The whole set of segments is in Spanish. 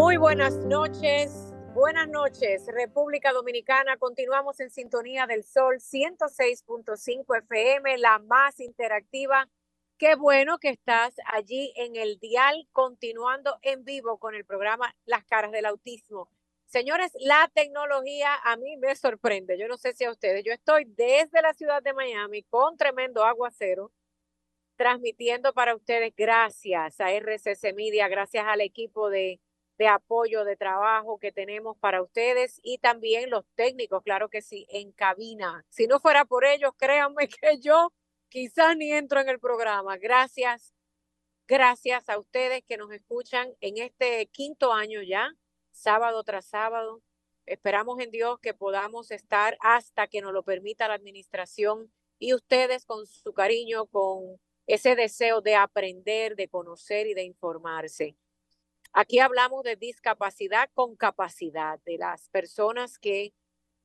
Muy buenas noches, buenas noches República Dominicana. Continuamos en sintonía del Sol 106.5 FM, la más interactiva. Qué bueno que estás allí en el dial continuando en vivo con el programa Las caras del autismo. Señores, la tecnología a mí me sorprende. Yo no sé si a ustedes. Yo estoy desde la ciudad de Miami con tremendo aguacero transmitiendo para ustedes gracias a RCC Media, gracias al equipo de de apoyo, de trabajo que tenemos para ustedes y también los técnicos, claro que sí, en cabina. Si no fuera por ellos, créanme que yo quizás ni entro en el programa. Gracias, gracias a ustedes que nos escuchan en este quinto año ya, sábado tras sábado. Esperamos en Dios que podamos estar hasta que nos lo permita la administración y ustedes con su cariño, con ese deseo de aprender, de conocer y de informarse. Aquí hablamos de discapacidad con capacidad, de las personas que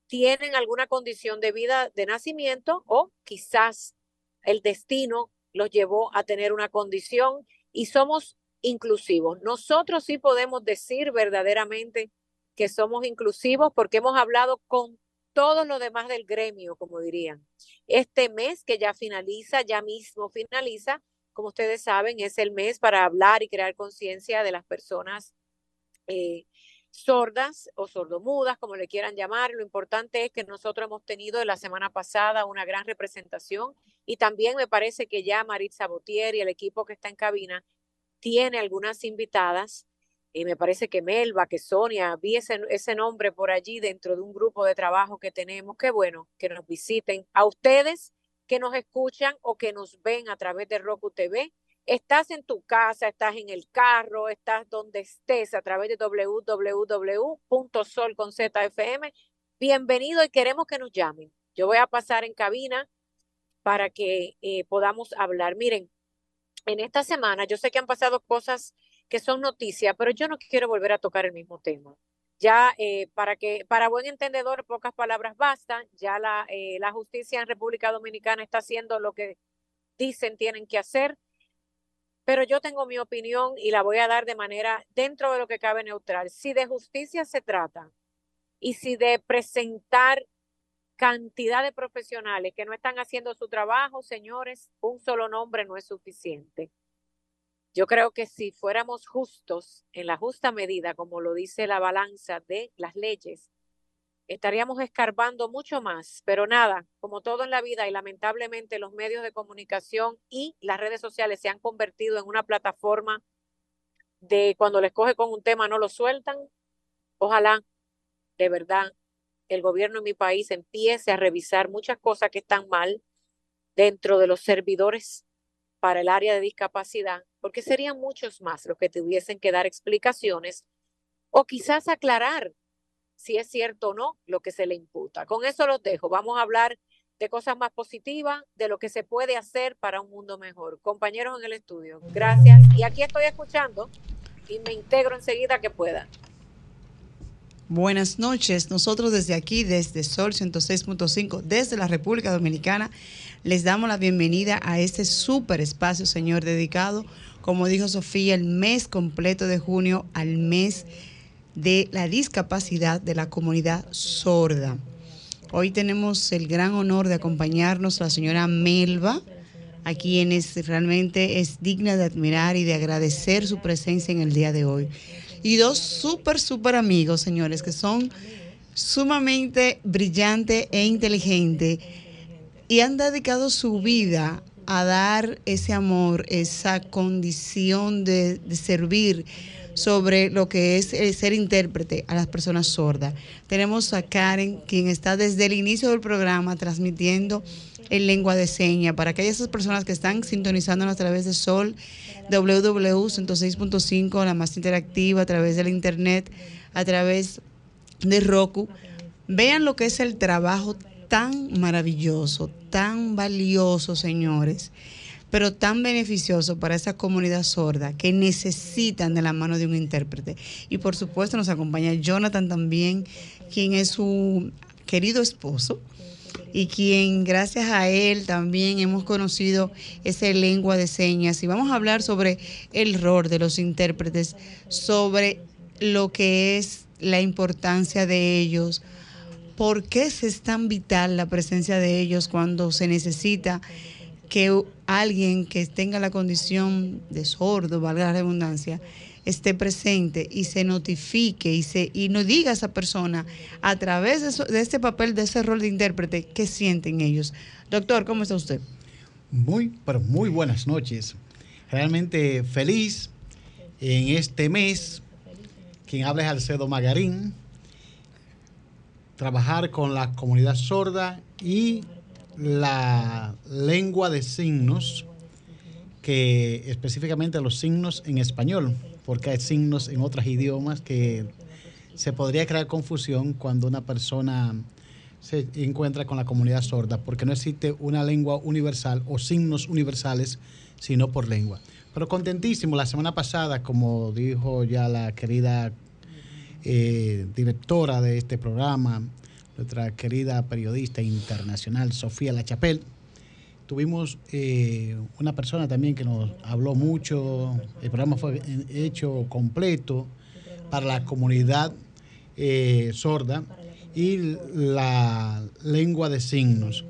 tienen alguna condición de vida de nacimiento o quizás el destino los llevó a tener una condición y somos inclusivos. Nosotros sí podemos decir verdaderamente que somos inclusivos porque hemos hablado con todos los demás del gremio, como dirían. Este mes que ya finaliza, ya mismo finaliza, como ustedes saben, es el mes para hablar y crear conciencia de las personas eh, sordas o sordomudas, como le quieran llamar. Lo importante es que nosotros hemos tenido la semana pasada una gran representación y también me parece que ya Maritza Botier y el equipo que está en cabina tiene algunas invitadas. Y me parece que Melba, que Sonia, vi ese, ese nombre por allí dentro de un grupo de trabajo que tenemos. Qué bueno que nos visiten. A ustedes que nos escuchan o que nos ven a través de Roku TV. Estás en tu casa, estás en el carro, estás donde estés a través de www.sol.zfm. Bienvenido y queremos que nos llamen. Yo voy a pasar en cabina para que eh, podamos hablar. Miren, en esta semana yo sé que han pasado cosas que son noticias, pero yo no quiero volver a tocar el mismo tema. Ya eh, para que, para buen entendedor, pocas palabras bastan. Ya la, eh, la justicia en República Dominicana está haciendo lo que dicen tienen que hacer. Pero yo tengo mi opinión y la voy a dar de manera dentro de lo que cabe neutral. Si de justicia se trata y si de presentar cantidad de profesionales que no están haciendo su trabajo, señores, un solo nombre no es suficiente. Yo creo que si fuéramos justos en la justa medida, como lo dice la balanza de las leyes, estaríamos escarbando mucho más. Pero nada, como todo en la vida y lamentablemente los medios de comunicación y las redes sociales se han convertido en una plataforma de cuando les coge con un tema no lo sueltan. Ojalá de verdad el gobierno en mi país empiece a revisar muchas cosas que están mal dentro de los servidores para el área de discapacidad porque serían muchos más los que tuviesen que dar explicaciones o quizás aclarar si es cierto o no lo que se le imputa. Con eso los dejo. Vamos a hablar de cosas más positivas, de lo que se puede hacer para un mundo mejor. Compañeros en el estudio, gracias. Y aquí estoy escuchando y me integro enseguida que pueda. Buenas noches. Nosotros desde aquí, desde Sol 106.5, desde la República Dominicana, les damos la bienvenida a este súper espacio, señor, dedicado como dijo Sofía, el mes completo de junio al mes de la discapacidad de la comunidad sorda. Hoy tenemos el gran honor de acompañarnos la señora Melba, a quienes realmente es digna de admirar y de agradecer su presencia en el día de hoy. Y dos súper, súper amigos, señores, que son sumamente brillantes e inteligentes y han dedicado su vida a dar ese amor, esa condición de, servir sobre lo que es el ser intérprete a las personas sordas. Tenemos a Karen, quien está desde el inicio del programa transmitiendo en lengua de señas para aquellas personas que están sintonizándonos a través de Sol, www.106.5, la más interactiva, a través del internet, a través de Roku. Vean lo que es el trabajo tan maravilloso, tan valioso, señores, pero tan beneficioso para esa comunidad sorda que necesitan de la mano de un intérprete. Y por supuesto nos acompaña Jonathan también, quien es su querido esposo y quien gracias a él también hemos conocido esa lengua de señas y vamos a hablar sobre el rol de los intérpretes, sobre lo que es la importancia de ellos, por qué es tan vital la presencia de ellos cuando se necesita que alguien que tenga la condición de sordo, valga la redundancia, esté presente y se notifique y, se, y nos diga a esa persona a través de, este papel, de ese rol de intérprete, qué sienten ellos. Doctor, ¿cómo está usted? Muy, pero muy buenas noches. Realmente feliz en este mes. Quien habla es Alcedo Magarín. Trabajar con la comunidad sorda y la lengua de signos, que específicamente los signos en español porque hay signos en otros idiomas que se podría crear confusión cuando una persona se encuentra con la comunidad sorda, porque no existe una lengua universal o signos universales, sino por lengua. Pero contentísimo, la semana pasada, como dijo ya la querida eh, directora de este programa, nuestra querida periodista internacional Sofía Lachapelle, Tuvimos eh, una persona también que nos habló mucho, el programa fue hecho completo para la comunidad eh, sorda y la lengua de signos.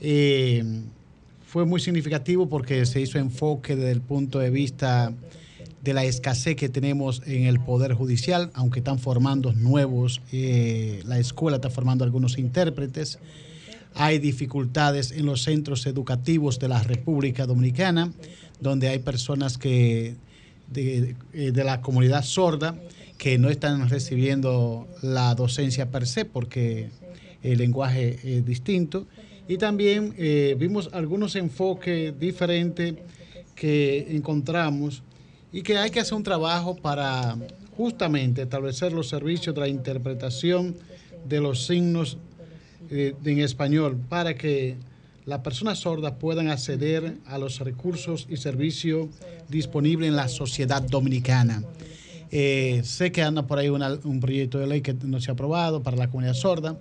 Eh, fue muy significativo porque se hizo enfoque desde el punto de vista de la escasez que tenemos en el Poder Judicial, aunque están formando nuevos, la escuela está formando algunos intérpretes hay dificultades en los centros educativos de la República Dominicana, donde hay personas que de, eh, la comunidad sorda que no están recibiendo la docencia per se porque el lenguaje es distinto. Y también eh, vimos algunos enfoques diferentes que encontramos y que hay que hacer un trabajo para justamente establecer los servicios de la interpretación de los signos eh, en español para que las personas sordas puedan acceder a los recursos y servicios disponibles en la sociedad dominicana. Eh, sé que anda por ahí un proyecto de ley que no se ha aprobado para la comunidad sorda,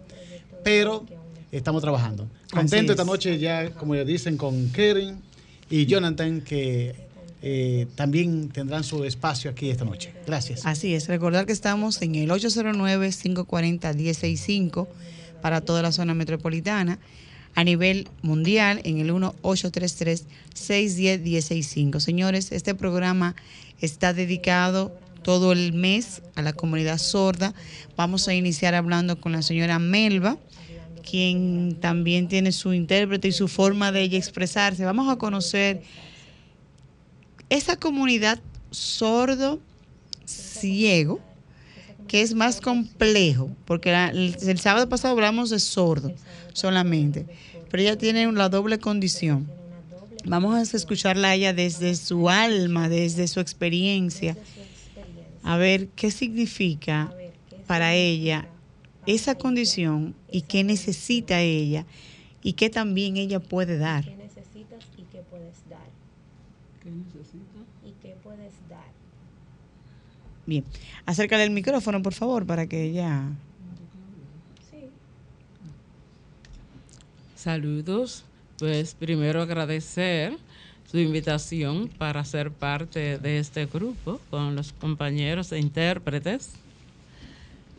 pero estamos trabajando. Contento esta noche ya, como ya dicen, con Karen y Jonathan, que eh, también tendrán su espacio aquí esta noche. Gracias. Así es, recordar que estamos en el 809-540-165 para toda la zona metropolitana. A nivel mundial, en el 1-833-610-165. Señores, este programa está dedicado todo el mes a la comunidad sorda. Vamos a iniciar hablando con la señora Melba, quien también tiene su intérprete y su forma de expresarse. Vamos a conocer esa comunidad sordo ciego que es más complejo, porque el, sábado pasado hablamos de sordo solamente, pero ella tiene la doble condición. Vamos a escucharla a ella desde su alma, desde su experiencia, a ver qué significa para ella esa condición y qué necesita ella y qué también ella puede dar. ¿Qué necesitas y qué puedes dar? ¿Qué necesitas y qué puedes dar? Bien, acércale el micrófono, por favor, para que ella... Saludos. Pues primero agradecer su invitación para ser parte de este grupo con los compañeros e intérpretes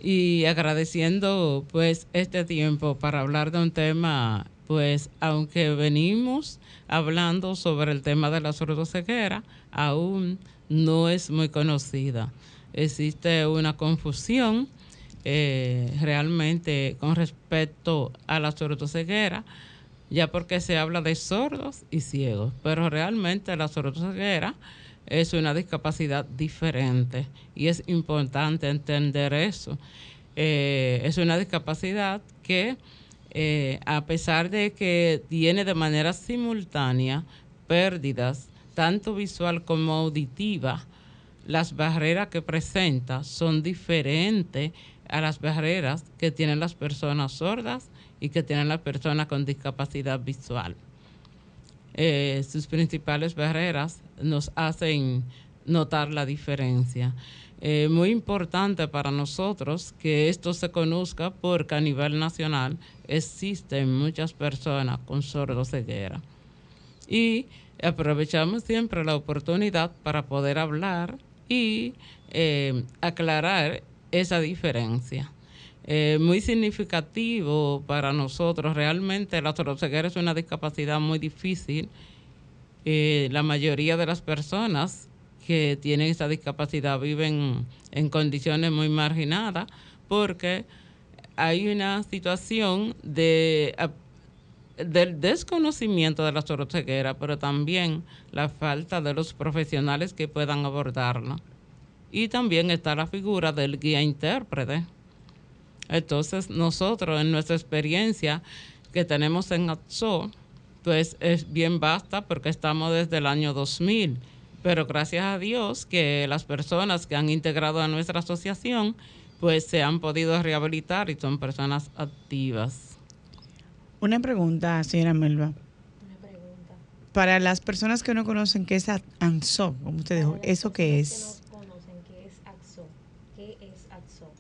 y agradeciendo pues este tiempo para hablar de un tema pues aunque venimos hablando sobre el tema de la sordoceguera aún no es muy conocida existe una confusión eh, realmente con respecto a la sordoceguera, ya porque se habla de sordos y ciegos, pero realmente la sordoceguera es una discapacidad diferente y es importante entender eso. Eh, es una discapacidad que eh, a pesar de que tiene de manera simultánea pérdidas tanto visual como auditiva, las barreras que presenta son diferentes a las barreras que tienen las personas sordas y que tienen las personas con discapacidad visual. Eh, sus principales barreras nos hacen notar la diferencia. Eh, muy importante para nosotros que esto se conozca porque a nivel nacional existen muchas personas con sordoceguera. Y aprovechamos siempre la oportunidad para poder hablar y eh, aclarar esa diferencia. Eh, muy significativo para nosotros. Realmente la sordoceguera es una discapacidad muy difícil. Eh, la mayoría de las personas que tienen esa discapacidad viven en condiciones muy marginadas porque hay una situación de del desconocimiento de la sordoceguera, pero también la falta de los profesionales que puedan abordarla. Y también está la figura del guía intérprete. Entonces, nosotros en nuestra experiencia que tenemos en ATSO, pues es bien basta porque estamos desde el año 2000. Pero gracias a Dios que las personas que han integrado a nuestra asociación, pues se han podido rehabilitar y son personas activas. Una pregunta, señora Melba. Una pregunta. Para las personas que no conocen qué es ANSO, como usted dijo, ¿eso qué es? Que no conocen qué es AXO. ¿Qué es AXO?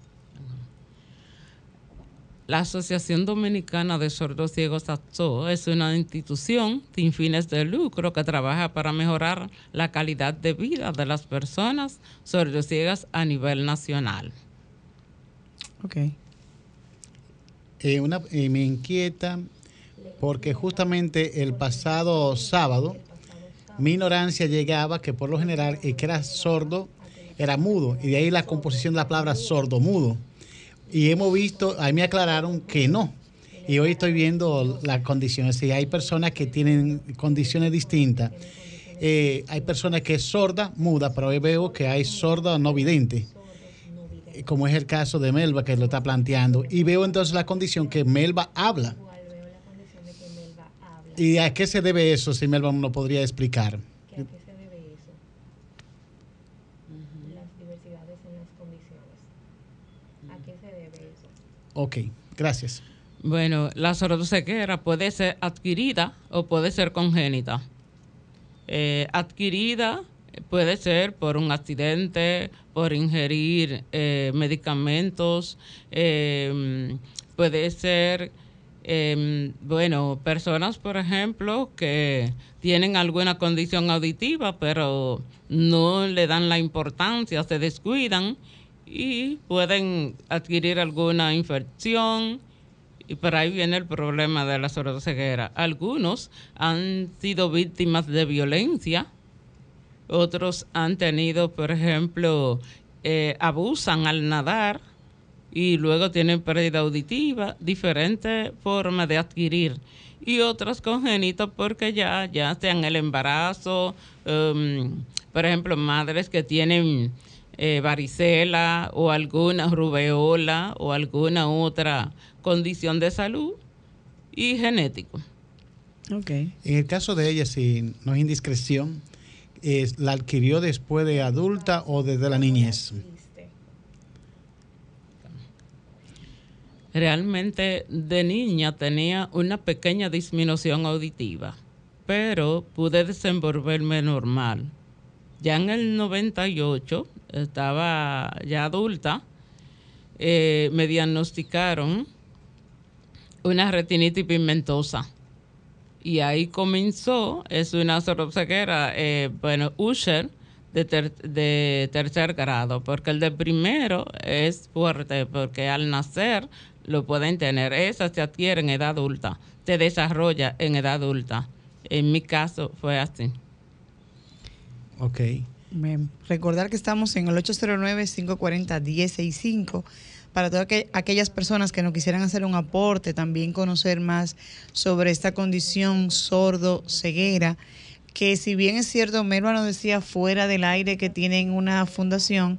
La Asociación Dominicana de Sordos Ciegos AXO es una institución sin fines de lucro que trabaja para mejorar la calidad de vida de las personas sordociegas a nivel nacional. Ok. Eh, una, eh, me inquieta porque justamente el pasado sábado mi ignorancia llegaba que por lo general el que era sordo era mudo y de ahí la composición de la palabra sordo-mudo. Y hemos visto, ahí me aclararon que no. Y hoy estoy viendo las condiciones. Y hay personas que tienen condiciones distintas. Eh, hay personas que es sorda, muda, pero hoy veo que hay sorda no vidente como es el caso de Melba que lo está planteando. Y veo entonces la condición que Melba habla. ¿Y a qué se debe eso, si Melba no podría explicar? ¿A qué se debe eso? Las diversidades en las condiciones. ¿A qué se debe eso? Ok, gracias. Bueno, la sordoceguera puede ser adquirida o puede ser congénita. Eh, adquirida puede ser por un accidente, por ingerir eh, medicamentos, em, puede ser, em, bueno, personas, por ejemplo, que tienen alguna condición auditiva, pero no le dan la importancia, se descuidan y pueden adquirir alguna infección. Y por ahí viene el problema de la sordoceguera. Algunos han sido víctimas de violencia otros han tenido, por ejemplo, eh, abusan al nadar y luego tienen pérdida auditiva, diferentes formas de adquirir. Y otras congénitas porque ya, ya sean el embarazo, um, por ejemplo, madres que tienen eh, varicela o alguna rubeola o alguna otra condición de salud y genético. Okay. En el caso de ella, si no es indiscreción, la adquirió después de adulta o desde la niñez? Realmente de niña tenía una pequeña disminución auditiva, pero pude desenvolverme normal. Ya en el 98, estaba ya adulta, eh, me diagnosticaron una retinitis pigmentosa y ahí comenzó, es una sordoceguera, eh, bueno, Usher de, de tercer grado, porque el de primero es fuerte, porque al nacer lo pueden tener. Esa se adquiere en edad adulta, se desarrolla en edad adulta. En mi caso fue así. Ok. Recordar que estamos en el 809-540-1065 para todas aquellas personas que no quisieran hacer un aporte, también conocer más sobre esta condición sordo-ceguera que si bien es cierto, Melba nos decía fuera del aire que tienen una fundación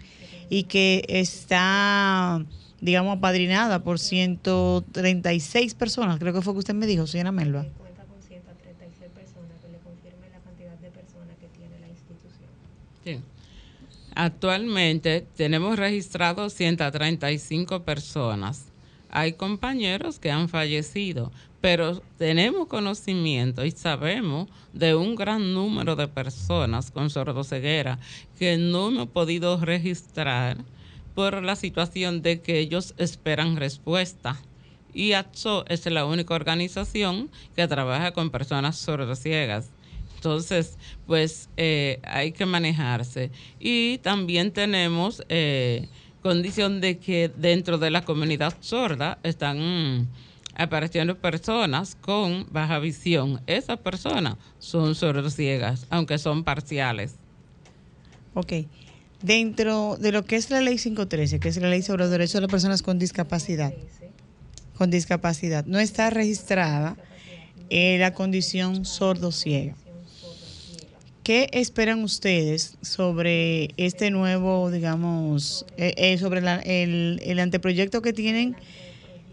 y que está, digamos, apadrinada por 136 personas, creo que fue que usted me dijo, señora Melba. Cuenta con 136 personas que le confirmen la cantidad de personas que tiene la institución. Sí. Actualmente tenemos registrados 135 personas. Hay compañeros que han fallecido, pero tenemos conocimiento y sabemos de un gran número de personas con sordoceguera que no hemos podido registrar por la situación de que ellos esperan respuesta. Y ATSO es la única organización que trabaja con personas sordociegas. Entonces, pues eh, hay que manejarse. Y también tenemos eh, condición de que dentro de la comunidad sorda están apareciendo personas con baja visión. Esas personas son sordociegas, aunque son parciales. Ok. Dentro de lo que es la ley 513, que es la ley sobre los derechos de las personas con discapacidad, con discapacidad, no está registrada eh, la condición sordo-ciega. ¿Qué esperan ustedes sobre este nuevo, digamos, eh, eh, sobre el, el anteproyecto que tienen,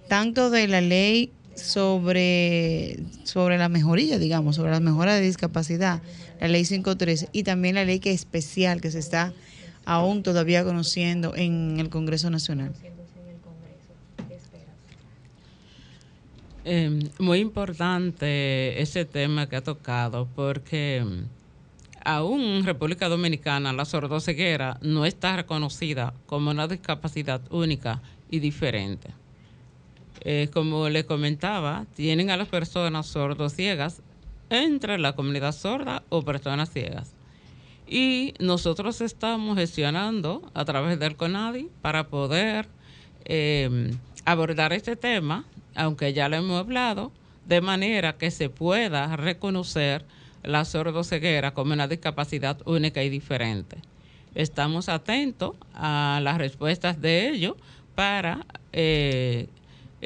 tanto de la ley sobre, sobre la mejoría, digamos, sobre la mejora de discapacidad, la ley 513, y también la ley que es especial que se está aún todavía conociendo en el Congreso Nacional? Eh, muy importante ese tema que ha tocado porque aún en República Dominicana la sordoceguera no está reconocida como una discapacidad única y diferente. Eh, como le comentaba, tienen a las personas sordociegas entre la comunidad sorda o personas ciegas. Y nosotros estamos gestionando a través del CONADI para poder eh, abordar este tema, aunque ya lo hemos hablado, de manera que se pueda reconocer la sordoceguera como una discapacidad única y diferente. Estamos atentos a las respuestas de ellos para eh,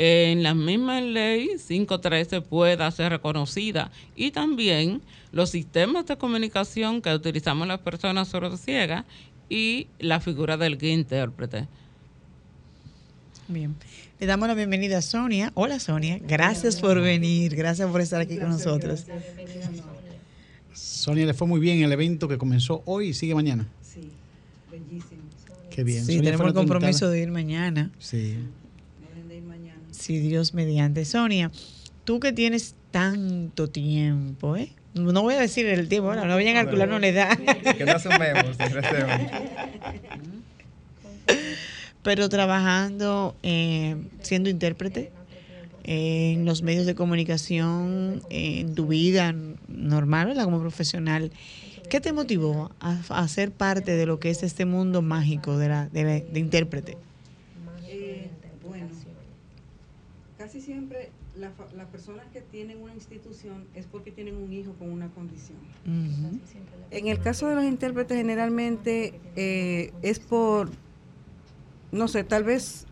en la misma ley 513 pueda ser reconocida y también los sistemas de comunicación que utilizamos las personas sordociegas y la figura del guía intérprete. Bien. Le damos la bienvenida a Sonia. Hola Sonia, gracias por venir, gracias por estar aquí con nosotros. Sonia le fue muy bien el evento que comenzó hoy y sigue mañana. Sí, bellísimo. Qué bien. Sí, Sonia tenemos el compromiso de ir mañana, Sí. Deben de ir mañana. si Dios mediante. Sonia, tú que tienes tanto tiempo, ¿eh? No voy a decir el tiempo, ahora no vayan a calcularnos la edad. Que no asumemos, pero trabajando, eh, siendo intérprete en los medios de comunicación, en tu vida normal, ¿verdad? como profesional, ¿qué te motivó a, a ser parte de lo que es este mundo mágico de, la, de, la- de intérprete? Eh, bueno, casi siempre la las personas que tienen una institución es porque tienen un hijo con una condición. En el caso de los intérpretes generalmente eh, es por, no sé, tal vez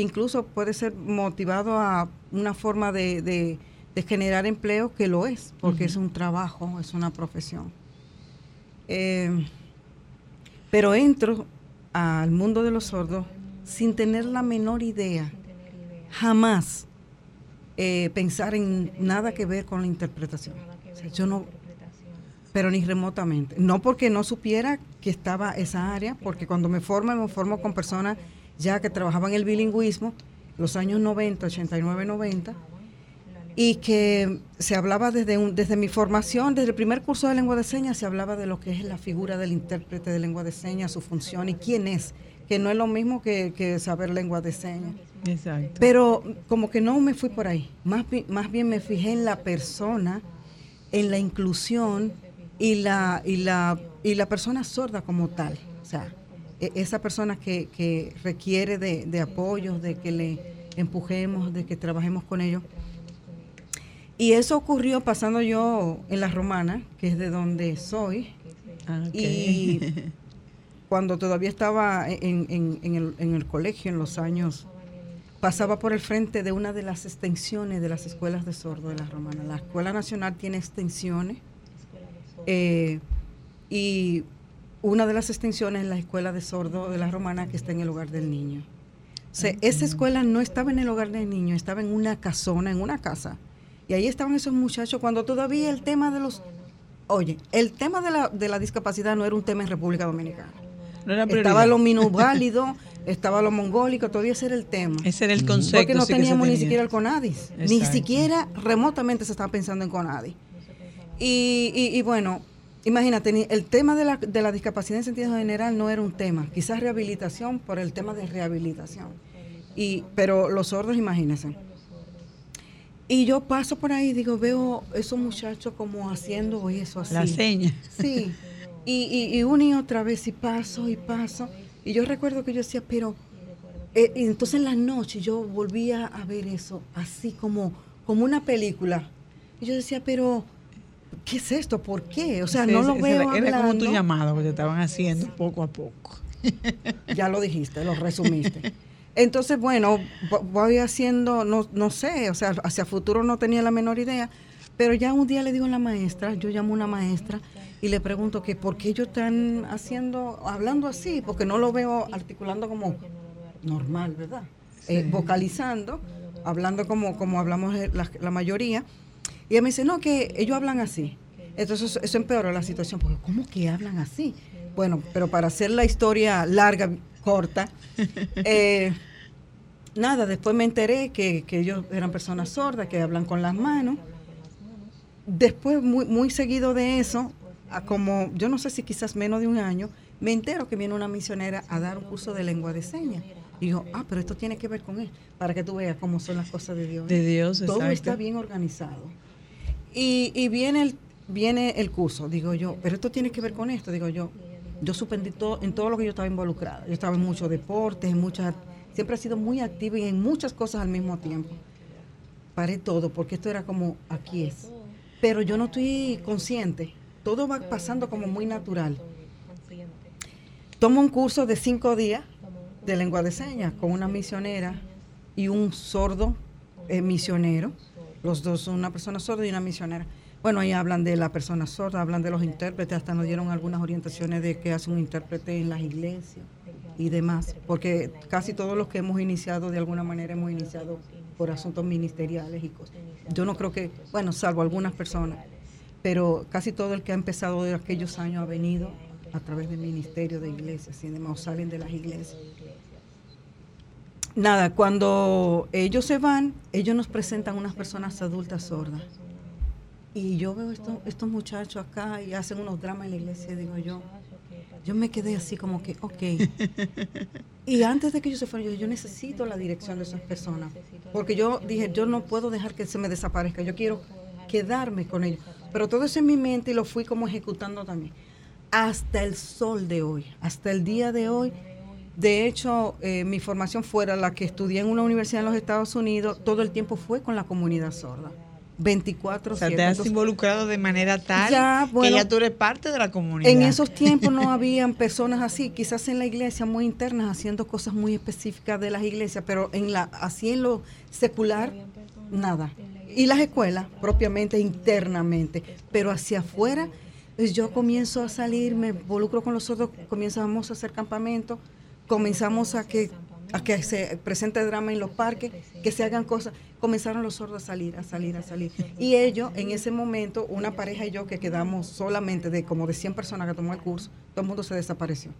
incluso puede ser motivado a una forma de, de- de generar empleo que lo es, porque es un trabajo, es una profesión. Eh, pero entro al mundo de los sordos sin tener la menor idea, jamás eh, pensar en nada que ver con la interpretación. O sea, yo no, pero ni remotamente. No porque no supiera que estaba esa área, porque cuando me formo, me formo con personas ya que trabajaban el bilingüismo, los años 90, 89, 90, y que se hablaba desde, un, desde mi formación, desde el primer curso de lengua de señas, se hablaba de lo que es la figura del intérprete de lengua de señas, su función y quién es, que no es lo mismo que, que saber lengua de señas. Exacto. Pero como que no me fui por ahí, más, más bien me fijé en la persona, en la inclusión y la, y la, y la persona sorda como tal. O sea, esa persona que, que requiere de, de apoyo, de que le empujemos, de que trabajemos con ellos. Y eso ocurrió pasando yo en La Romana, que es de donde soy, Ah, y cuando todavía estaba en, en- en el, en el colegio, en los años, pasaba por el frente de una de las extensiones de las escuelas de sordo de la Romana. La Escuela Nacional tiene extensiones Eh, y una de las extensiones es la escuela de sordo de la romana que está en el hogar del niño. O sea, esa escuela no estaba en el hogar del niño, estaba en una casona, en una casa. Y ahí estaban esos muchachos cuando todavía el tema de los... Oye, el tema de la, de la discapacidad no era un tema en República Dominicana. No era prioridad. Estaba lo minusválido, estaba lo mongólico, todavía ese era el tema. Ese era el concepto. Porque no sí teníamos ni siquiera el CONADIS. Ni siquiera remotamente se estaba pensando en CONADIS. Y, y- y bueno, imagínate, el tema de la, de la discapacidad en sentido general no era un tema. Quizás rehabilitación por el tema de rehabilitación. Y, pero los sordos, imagínense. Y yo paso por ahí y digo, veo esos muchachos como haciendo eso así. La seña. Sí. Y, y, y una y otra vez, y paso y paso. Y yo recuerdo que yo decía, pero. eh, y entonces en la noche yo volvía a ver eso, así como, como una película. Y yo decía, pero. ¿Qué es esto? ¿Por qué? O sea, no lo ese veo era, era como tu hablando. llamado que te estaban haciendo poco a poco. Ya lo dijiste, lo resumiste. Entonces, bueno, vo- voy haciendo, no, no sé, o sea, hacia futuro no tenía la menor idea, pero ya un día le digo a la maestra, yo llamo a una maestra y le pregunto que por qué ellos están haciendo, hablando así, porque no lo veo articulando como normal, ¿verdad? Eh, vocalizando, hablando como, como hablamos la, la mayoría. Y ella me dice, no, que ellos hablan así. Entonces eso empeoró la situación, porque ¿cómo que hablan así? Bueno, pero para hacer la historia larga, corta, eh, nada, después me enteré que, que ellos eran personas sordas, que hablan con las manos. Después, muy, muy seguido de eso, a como yo no sé si quizás menos de un año, me entero que viene una misionera a dar un curso de lengua de señas. Y digo, ah, pero esto tiene que ver con él, para que tú veas cómo son las cosas de Dios. De Dios, Todo exacto. está bien organizado. Y, y viene, el, viene el curso, digo yo, pero esto tiene que ver con esto, digo yo. Yo suspendí todo, en todo lo que yo estaba involucrada. Yo estaba en muchos deportes, en muchas, siempre he sido muy activa y en muchas cosas al mismo tiempo. Paré todo, porque esto era como, aquí es. Pero yo no estoy consciente. Todo va pasando como muy natural. Tomo un curso de cinco días de lengua de señas con una misionera y un sordo eh, misionero. Los dos son una persona sorda y una misionera. Bueno, ahí hablan de la persona sorda, hablan de los intérpretes, hasta nos dieron algunas orientaciones de qué hace un intérprete en las iglesias y demás, porque casi todos los que hemos iniciado de alguna manera hemos iniciado por asuntos ministeriales y cosas. Yo no creo que, bueno, salvo algunas personas, pero casi todo el que ha empezado de aquellos años ha venido a través del ministerio de iglesias y demás, salen de las iglesias. Nada, cuando ellos se van, ellos nos presentan unas personas adultas sordas. Y yo veo estos, estos muchachos acá y hacen unos dramas en la iglesia, digo yo, yo me quedé así como que, ok. Y antes de que ellos se fueran, yo yo necesito la dirección de esas personas. Porque yo dije, yo no puedo dejar que se me desaparezca, yo quiero quedarme con ellos. Pero todo eso en mi mente y lo fui como ejecutando también. Hasta el sol de hoy, hasta el día de hoy. De hecho, eh, mi formación fuera la que estudié en una universidad en los Estados Unidos, todo el tiempo fue con la comunidad sorda. 24 O sea, te has involucrado de manera tal Ya, bueno, que ya tú eres parte de la comunidad. En esos tiempos no habían personas así, quizás en la iglesia muy internas haciendo cosas muy específicas de las iglesias, pero en la así en lo secular nada. Y las escuelas propiamente internamente, pero hacia afuera yo comienzo a salir, me involucro con los sordos, comenzamos a hacer campamentos, comenzamos a que a que se presente drama en los parques, que se hagan cosas. Comenzaron los sordos a salir, a salir, a salir. Y ellos, en ese momento, una pareja y yo que quedamos solamente de como de 100 personas que tomó el curso, todo el mundo se desapareció.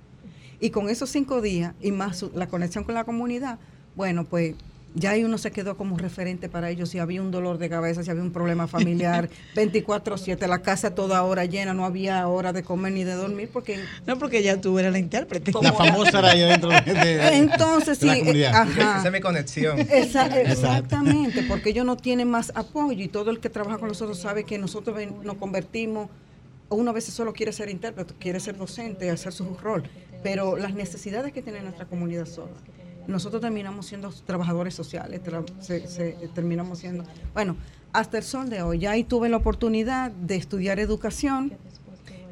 Y con esos cinco días y más la conexión con la comunidad, bueno, pues ya ahí uno se quedó como referente para ellos. Si había un dolor de cabeza, si había un problema familiar, 24-7, la casa toda hora llena, no había hora de comer ni de dormir, porque No, porque ya tú eras la intérprete. La famosa era ahí dentro de, de- Entonces, de la sí, eh, comunidad. ajá. Esa es mi conexión. Esa- exactamente, porque ellos no tienen más apoyo y todo el que trabaja con nosotros sabe que nosotros nos convertimos, uno a veces solo quiere ser intérprete, quiere ser docente, hacer su rol, pero las necesidades que tiene nuestra comunidad sorda, nosotros terminamos siendo trabajadores sociales, tra- se- se- terminamos siendo, bueno, hasta el sol de hoy, ya ahí tuve la oportunidad de estudiar educación,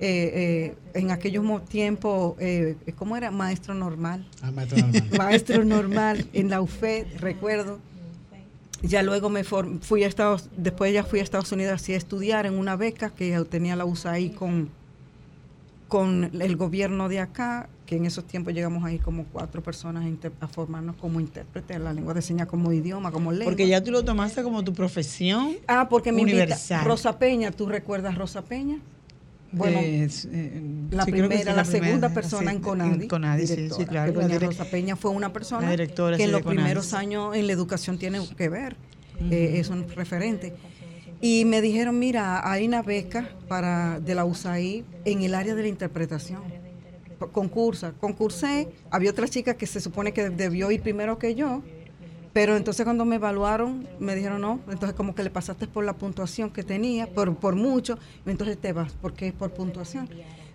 eh, eh, en aquellos tiempos, eh, ¿cómo era? Maestro normal Ah, maestro normal. maestro normal en la UFED, recuerdo. Ya luego me fui a Estados, después ya fui a Estados Unidos así a estudiar en una beca que tenía la USAID con, con el gobierno de acá, que en esos tiempos llegamos ahí como cuatro personas a, inter- a formarnos como intérpretes, la lengua de señas como idioma, como lengua. Porque ya tú lo tomaste como tu profesión. Ah, porque me invita. Rosa Peña, ¿tú recuerdas Rosa Peña? Bueno, eh, la sí, primera, sí, la, segunda primera, persona sí, en Conadi. en Conadi, sí, claro. que doña Rosa Peña fue una persona directora, que en los de primeros años en la educación tiene que ver. eh, es un referente. Y me dijeron, mira, hay una beca para de la USAID en el área de la interpretación. Concursa. Concursé, había otra chica que se supone que debió ir primero que yo, pero entonces cuando me evaluaron, me dijeron no, entonces como que le pasaste por la puntuación que tenía, por, por mucho, entonces te vas, porque por puntuación.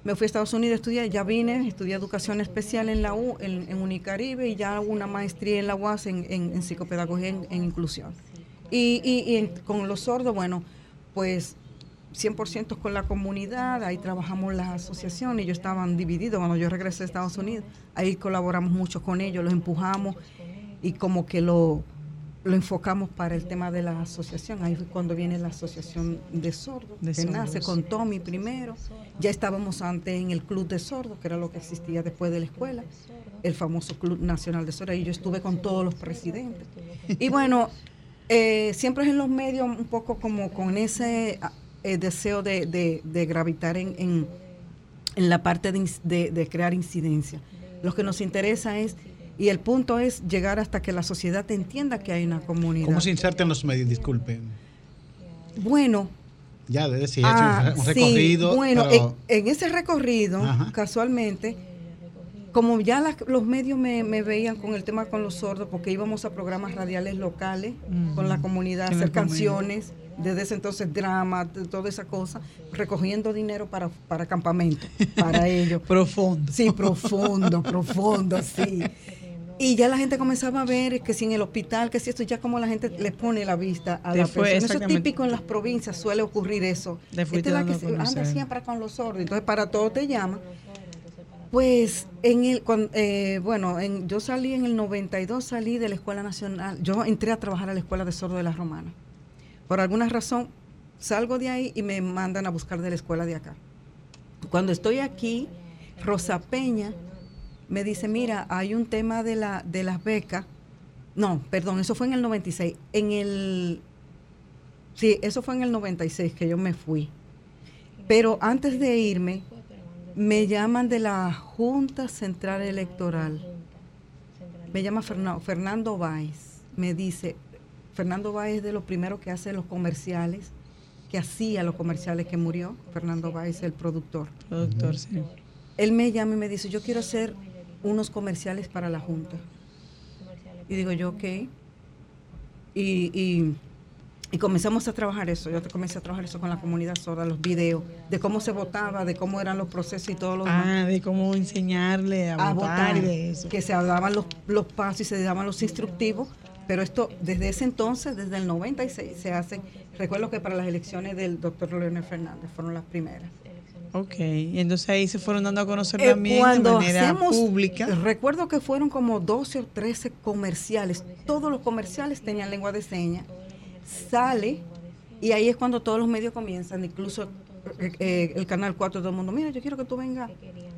Me fui a Estados Unidos a estudiar, ya vine, estudié educación especial en la U, en, Unicaribe y ya una maestría en la UAS en, en, en psicopedagogía en, inclusión. Y, y- con los sordos, bueno, pues 100% con la comunidad, ahí trabajamos las asociaciones, ellos estaban divididos. Cuando yo regresé a Estados Unidos, ahí colaboramos mucho con ellos, los empujamos y como que lo, lo enfocamos para el tema de la asociación, ahí fue cuando viene la asociación de sordos, De que nace con Tommy primero, ya estábamos antes en el club de sordos, que era lo que existía después de la escuela, el famoso Club Nacional de Sordos, y yo estuve con todos los presidentes. Y bueno, eh, siempre es en los medios un poco como con ese ah, eh, deseo de, de- de gravitar en, en- en la parte de, de- de crear incidencia. Lo que nos interesa es, y el punto es llegar hasta que la sociedad entienda que hay una comunidad. ¿Cómo se inserta en los medios? Disculpen. Bueno, Ya, de decir, Ah, un sí, recorrido. bueno, pero- en, en ese recorrido, Ajá. casualmente, como ya las- los medios me, me veían con el tema con los sordos, porque íbamos a programas radiales locales con la comunidad, Con la hacer comunidad. Desde ese entonces drama, toda esa cosa, recogiendo dinero para, para campamento, para ellos. Profundo. Sí, profundo, profundo, sí. Y ya la gente comenzaba a ver que si en el hospital, que si esto, ya como la gente le pone la vista a la persona. Eso es típico en las provincias, suele ocurrir eso. Esta es la que anda siempre con los sordos, entonces para todo te llama. Pues en el, cuan- eh, bueno, en, yo salí en el 92, salí de la Escuela Nacional, yo entré a trabajar a la Escuela de Sordos de la Romana. Por alguna razón salgo de ahí y me mandan a buscar de la escuela de acá. Cuando estoy aquí, Rosa Peña me dice, mira, hay un tema de, la, de las becas. No, perdón, eso fue en el 96. En el... Sí, eso fue en el 96 que yo me fui. Pero antes de irme, me llaman de la Junta Central Electoral. Me llama Fernando, Fernando. Me dice, Fernando Báez es de los primeros que hace los comerciales, que hacía los comerciales que murió. Fernando Báez, el productor. Productor, sí. Él me llama y me dice, yo quiero hacer unos comerciales para la Junta. Y digo yo, ok. Y, y, y comenzamos a trabajar eso. Yo comencé a trabajar eso con la comunidad sorda, los videos, de cómo se votaba, de cómo eran los procesos y todo lo demás. Ah, de cómo enseñarle a, a votar, votar, y de eso. que se daban los, los pasos y se daban los instructivos, pero esto desde ese entonces, desde el 96, se hace. Recuerdo que para las elecciones del doctor Leonel Fernández fueron las primeras. Ok, y entonces ahí se fueron dando a conocer Eh, también de cuando manera hacemos, pública. recuerdo que fueron como 12 o 13 comerciales, todos los comerciales tenían lengua de señas, sale y ahí es cuando todos los medios comienzan, incluso eh, eh, el Canal 4, todo el mundo, mira, yo quiero que tú vengas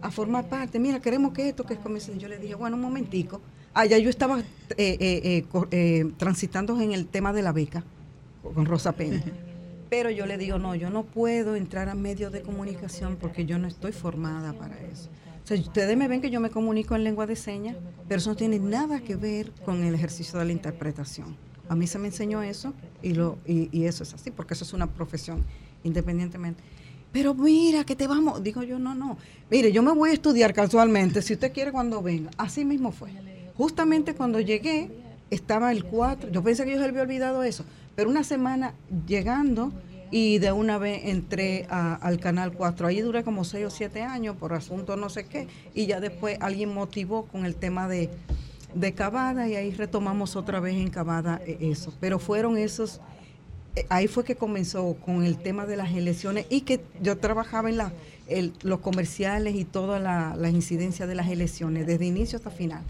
a formar parte, mira, queremos que esto, que comience. Yo le dije, bueno, un momentico, allá yo estaba eh, eh, eh, transitando en el tema de la beca con Rosa Peña. Pero yo le digo, no, yo no puedo entrar a medios de comunicación porque yo no estoy formada para eso. O sea, ustedes me ven que yo me comunico en lengua de señas, pero eso no tiene nada que ver con el ejercicio de la interpretación. A mí se me enseñó eso y, lo, y, y eso es así, porque eso es una profesión independientemente. Pero mira, que te vamos. Digo yo, no, no. Mire, yo me voy a estudiar casualmente, si usted quiere cuando venga. Así mismo fue. Justamente cuando llegué, estaba el 4. Yo pensé que yo se había olvidado eso. Pero una semana llegando y de una vez entré a- al Canal 4. Ahí duré como 6 o 7 años por asunto no sé qué. Y ya después alguien motivó con el tema de, de Cavada y ahí retomamos otra vez en Cavada eh, eso. Pero fueron esos eh, ahí fue que comenzó con el tema de las elecciones y que yo trabajaba en la, el- los comerciales y todas la- las incidencias de las elecciones, desde inicio hasta final.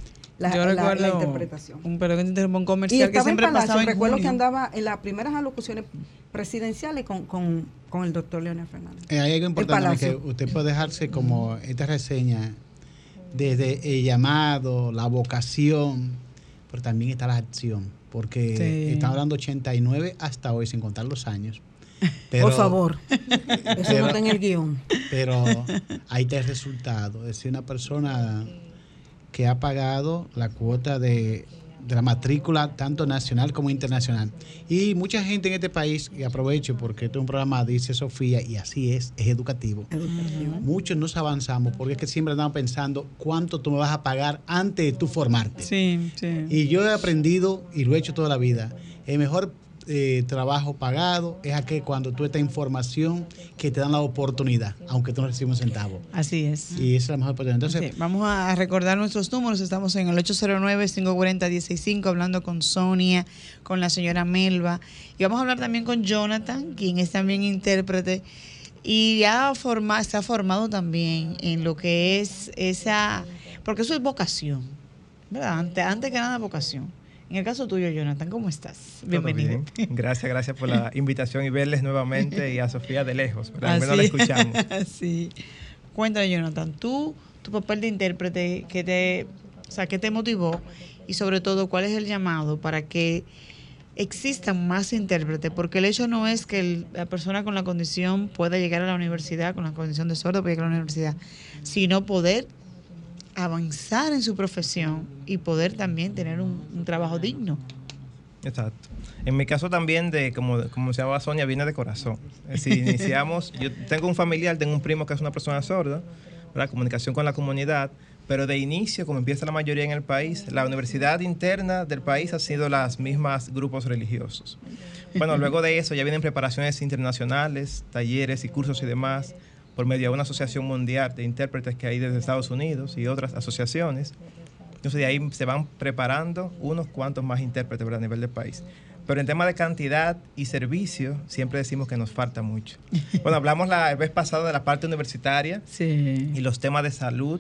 La, Yo la- la recuerdo interpretación. un, perdón que te interrumpa, un Y comercial que estaba en siempre Palacio, pasaba en recuerdo que andaba en las primeras alocuciones presidenciales con, con, con el doctor Leonel Fernández. Eh, hay algo importante que usted puede dejarse como esta reseña desde el llamado, la vocación, pero también está la acción, porque Sí. estamos hablando 89 hasta hoy, sin contar los años. Pero- Por favor, eso pero- no está en el guion. Pero ahí está el resultado. Es decir, una persona que ha pagado la cuota de, de la matrícula tanto nacional como internacional. Y mucha gente en este país, y aprovecho porque este es un programa, dice Sofía, y así es, es educativo. Muchos nos avanzamos porque es que siempre andamos pensando cuánto tú me vas a pagar antes de tú formarte. Sí, sí. Y yo he aprendido y lo he hecho toda la vida. El mejor eh, trabajo pagado es aquel cuando tú esta información que te dan la oportunidad, aunque tú no recibes un centavo. Así es. Y esa es la mejor oportunidad. Entonces, Sí, vamos a recordar nuestros números. Estamos en el 809-540-165 hablando con Sonia, con la señora Melba. Y vamos a hablar también con Jonathan, quien es también intérprete. Y ya se ha formado también en lo que es esa... Porque eso es vocación. ¿Verdad? Antes, antes que nada, vocación. En el caso tuyo, Jonathan, ¿cómo estás? Bienvenido. bien. Gracias, gracias por la invitación y verles nuevamente y a Sofía de lejos. ¿verdad? Al menos la escuchamos. sí. Cuéntame, Jonathan, tú, tu papel de intérprete, ¿qué te, o sea, ¿qué te motivó? Y sobre todo, ¿cuál es el llamado para que existan más intérpretes? Porque el hecho no es que el- la persona con la condición pueda llegar a la universidad, con la condición de sordo pueda llegar a la universidad, sino poder avanzar en su profesión y poder también tener un, un trabajo digno. Exacto. En mi caso también, de como, como se llama Sonia, viene de corazón. Es decir, iniciamos, yo tengo un familiar, tengo un primo que es una persona sorda, ¿verdad? comunicación con la comunidad, pero de inicio, como empieza la mayoría en el país, la universidad interna del país ha sido las mismas grupos religiosos. Bueno, luego de eso ya vienen preparaciones internacionales, talleres y cursos y demás, por medio de una asociación mundial de intérpretes que hay desde Estados Unidos y otras asociaciones. Entonces de ahí se van preparando unos cuantos más intérpretes ¿verdad? a nivel del país. Pero en tema de cantidad y servicio, siempre decimos que nos falta mucho. Bueno, hablamos la vez pasada de la parte universitaria Sí. y los temas de salud,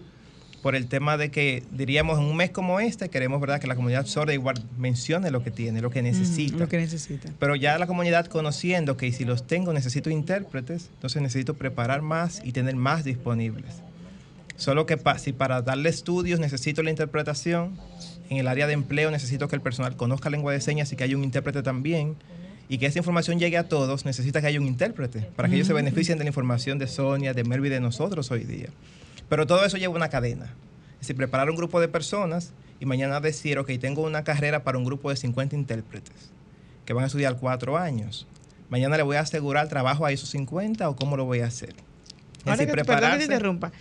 por el tema de que, diríamos, en un mes como este, queremos ¿verdad? que la comunidad sorda igual mencione lo que tiene, lo que necesita. Lo que necesita. Pero ya la comunidad conociendo que si los tengo necesito intérpretes, entonces necesito preparar más y tener más disponibles. Solo que pa- si para darle estudios necesito la interpretación, en el área de empleo necesito que el personal conozca lengua de señas y que haya un intérprete también, y que esa información llegue a todos, necesita que haya un intérprete, para que ellos se beneficien de la información de Sonia, de Melvi, de nosotros hoy día. Pero todo eso lleva una cadena. Es decir, preparar un grupo de personas y mañana decir, ok, tengo una carrera para un grupo de 50 intérpretes que van a estudiar cuatro años. Mañana le voy a asegurar trabajo a esos 50 o cómo lo voy a hacer. Es Ahora decir, que, perdón que te prepararse- interrumpa.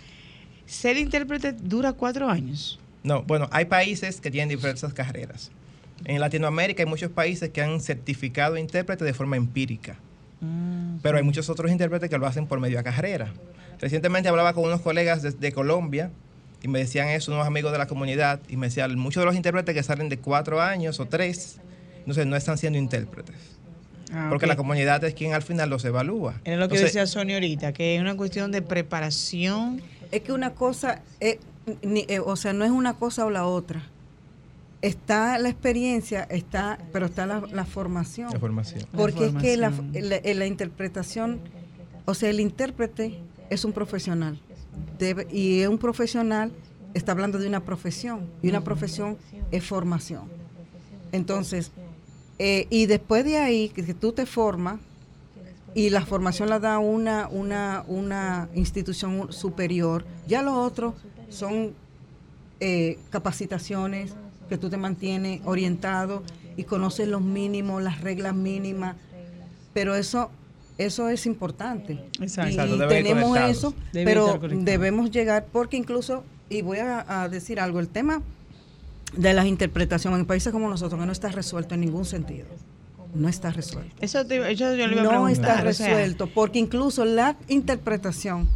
Ser intérprete dura cuatro años. No, bueno, hay países que tienen diversas carreras. En Latinoamérica hay muchos países que han certificado intérpretes de forma empírica, pero hay muchos otros intérpretes que lo hacen por medio de carrera. Recientemente hablaba con unos colegas de, de Colombia y me decían eso, unos amigos de la comunidad, y me decían, muchos de los intérpretes que salen de cuatro años o tres, entonces no están siendo intérpretes. Ah, porque la comunidad es quien al final los evalúa. Era lo que Entonces, decía Sonia ahorita, que es una cuestión de preparación. Es que una cosa, eh, ni- eh, o sea, no es una cosa o la otra. Está la experiencia, está, pero está la, la formación. La formación. Porque es que la, formación. la- la interpretación, o sea, el intérprete es un profesional. Debe- y un profesional, está hablando de una profesión. Y una profesión es formación. Entonces, eh, y después de ahí, que, tú te formas, y la formación la da una, una, una institución superior, ya lo otro son eh, capacitaciones que tú te mantienes orientado y conoces los mínimos, las reglas mínimas, pero eso eso es importante. Exacto. Y, Exacto, tenemos eso, pero debemos llegar, porque incluso, y voy a, a decir algo, el tema de las interpretaciones en países como nosotros, que no está resuelto en ningún sentido. No está resuelto. Eso, te- eso yo le iba a No está resuelto, porque incluso la interpretación,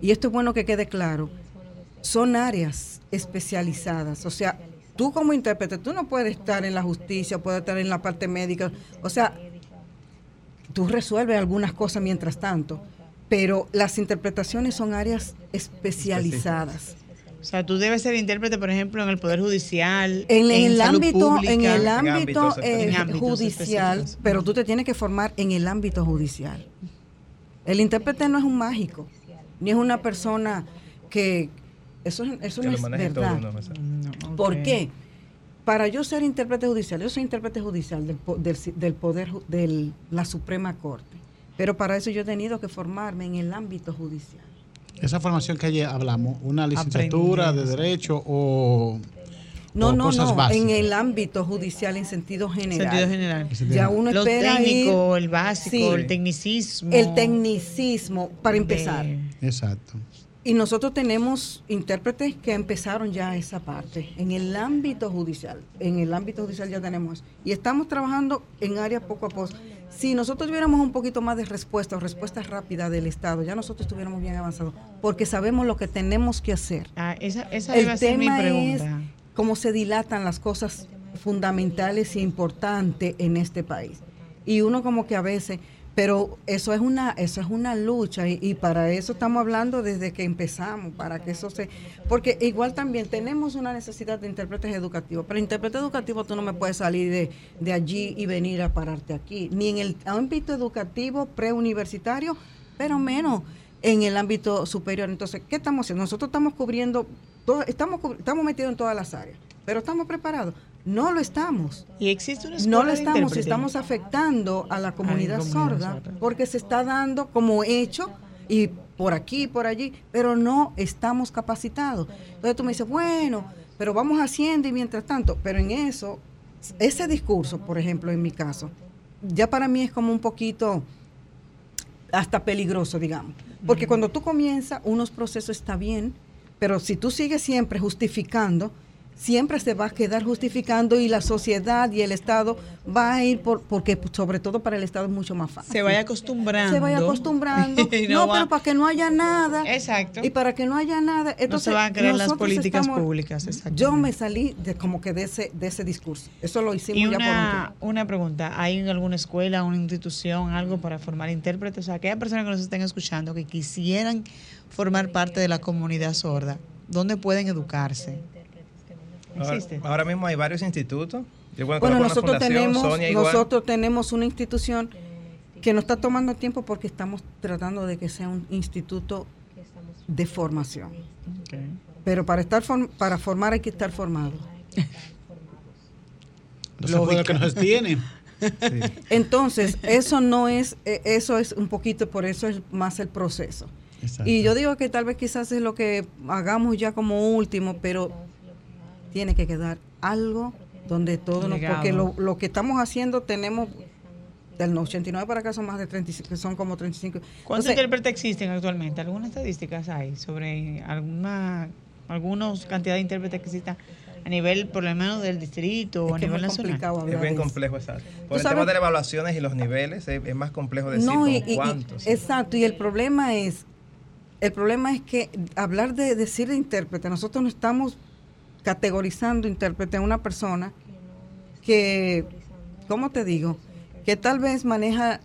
y esto es bueno que quede claro, son áreas especializadas. O sea, tú como intérprete, tú no puedes estar en la justicia, puedes estar en la parte médica. O sea, tú resuelves algunas cosas mientras tanto, pero las interpretaciones son áreas especializadas. O sea, tú debes ser intérprete, por ejemplo, en el Poder Judicial. En, el salud ámbito, en el En ámbito eh, judicial, específicos. pero tú te tienes que formar en el ámbito judicial. El intérprete no es un mágico, ni es una persona que eso, es- eso Que no lo es todo verdad. uno, o sea. No, ¿Por qué? Para yo ser intérprete judicial, yo soy intérprete judicial del, po- del, del poder de la Suprema Corte, pero para eso yo he tenido que formarme en el ámbito judicial. Esa formación que ayer hablamos, una licenciatura de. Derecho o, No, o no, cosas no, básicas. en el ámbito judicial en sentido general. Sentido general. Ya uno Lo espera técnico, ir- el básico, Sí. el tecnicismo. el tecnicismo para empezar. de- Exacto. Y nosotros tenemos intérpretes que empezaron ya esa parte en el ámbito judicial. En el ámbito judicial ya tenemos. Y estamos trabajando en áreas poco a poco. Si nosotros tuviéramos un poquito más de respuesta o respuesta rápida del Estado, ya nosotros estuviéramos bien avanzados. Porque sabemos lo que tenemos que hacer. Ah, esa esa El ser mi tema es cómo se dilatan las cosas fundamentales e importantes en este país. Y uno como que a veces, pero eso es una, eso es una lucha y, para eso estamos hablando desde que empezamos, para que eso se, porque igual también tenemos una necesidad de intérpretes educativos, pero intérprete educativo tú no me puedes salir de, de allí y venir a pararte aquí, ni en el ámbito educativo preuniversitario, pero menos en el ámbito superior. Entonces, ¿qué estamos haciendo? Nosotros estamos cubriendo, estamos, estamos metidos en todas las áreas, pero estamos preparados. No lo estamos. Y existe una No lo estamos, estamos afectando a la comunidad, comunidad sorda, sorda. porque se está dando como hecho y por aquí, por allí, pero no estamos capacitados. Entonces tú me dices, bueno, pero vamos haciendo y mientras tanto, pero en eso, ese discurso, por ejemplo, en mi caso, ya para mí es como un poquito hasta peligroso, digamos. Porque cuando tú comienzas, unos procesos está bien, pero si tú sigues siempre justificando, siempre se va a quedar justificando y la sociedad y el Estado va a ir por, porque sobre todo para el Estado es mucho más fácil. Se vaya acostumbrando. Se vaya acostumbrando. No, pero para que no haya nada. Exacto. Y para que no haya nada. Entonces, no se van a crear las políticas estamos- públicas. exactamente. Yo me salí de como que de ese, de ese discurso. Eso lo hicimos Y ya por un una, una pregunta, ¿hay en alguna escuela, una institución, algo para formar intérpretes? O sea, aquellas personas que nos estén escuchando que quisieran formar parte de la comunidad sorda, ¿dónde pueden educarse? Ahora, ¿Existe? ahora mismo hay varios institutos. Yo Bueno, nosotros tenemos, Sonia nosotros tenemos una institución que nos está tomando tiempo porque estamos tratando de que sea un instituto de formación. Pero para estar form- para formar hay que estar formado. No puede que nos tiene. Entonces, eso no es, eh, eso es un poquito, por eso es más el proceso. Exacto. Y yo digo que tal vez quizás es lo que hagamos ya como último, pero tiene que quedar algo donde todo nos, porque lo, lo que estamos haciendo tenemos del 89 para acá son más de 35, son como 35. ¿Cuántos intérpretes existen actualmente? ¿Algunas estadísticas hay sobre alguna algunos cantidad de intérpretes que existan a nivel, por lo menos, del distrito o Es a nivel nacional? complicado Es bien complejo, exacto. Por el sabes- tema de las evaluaciones y los niveles, es, es más complejo decir no, como y- y- y- cuántos. exacto, y el problema es, el problema es que hablar de decir de intérprete, nosotros no estamos categorizando intérprete a una persona que, ¿cómo te digo? Que tal vez maneja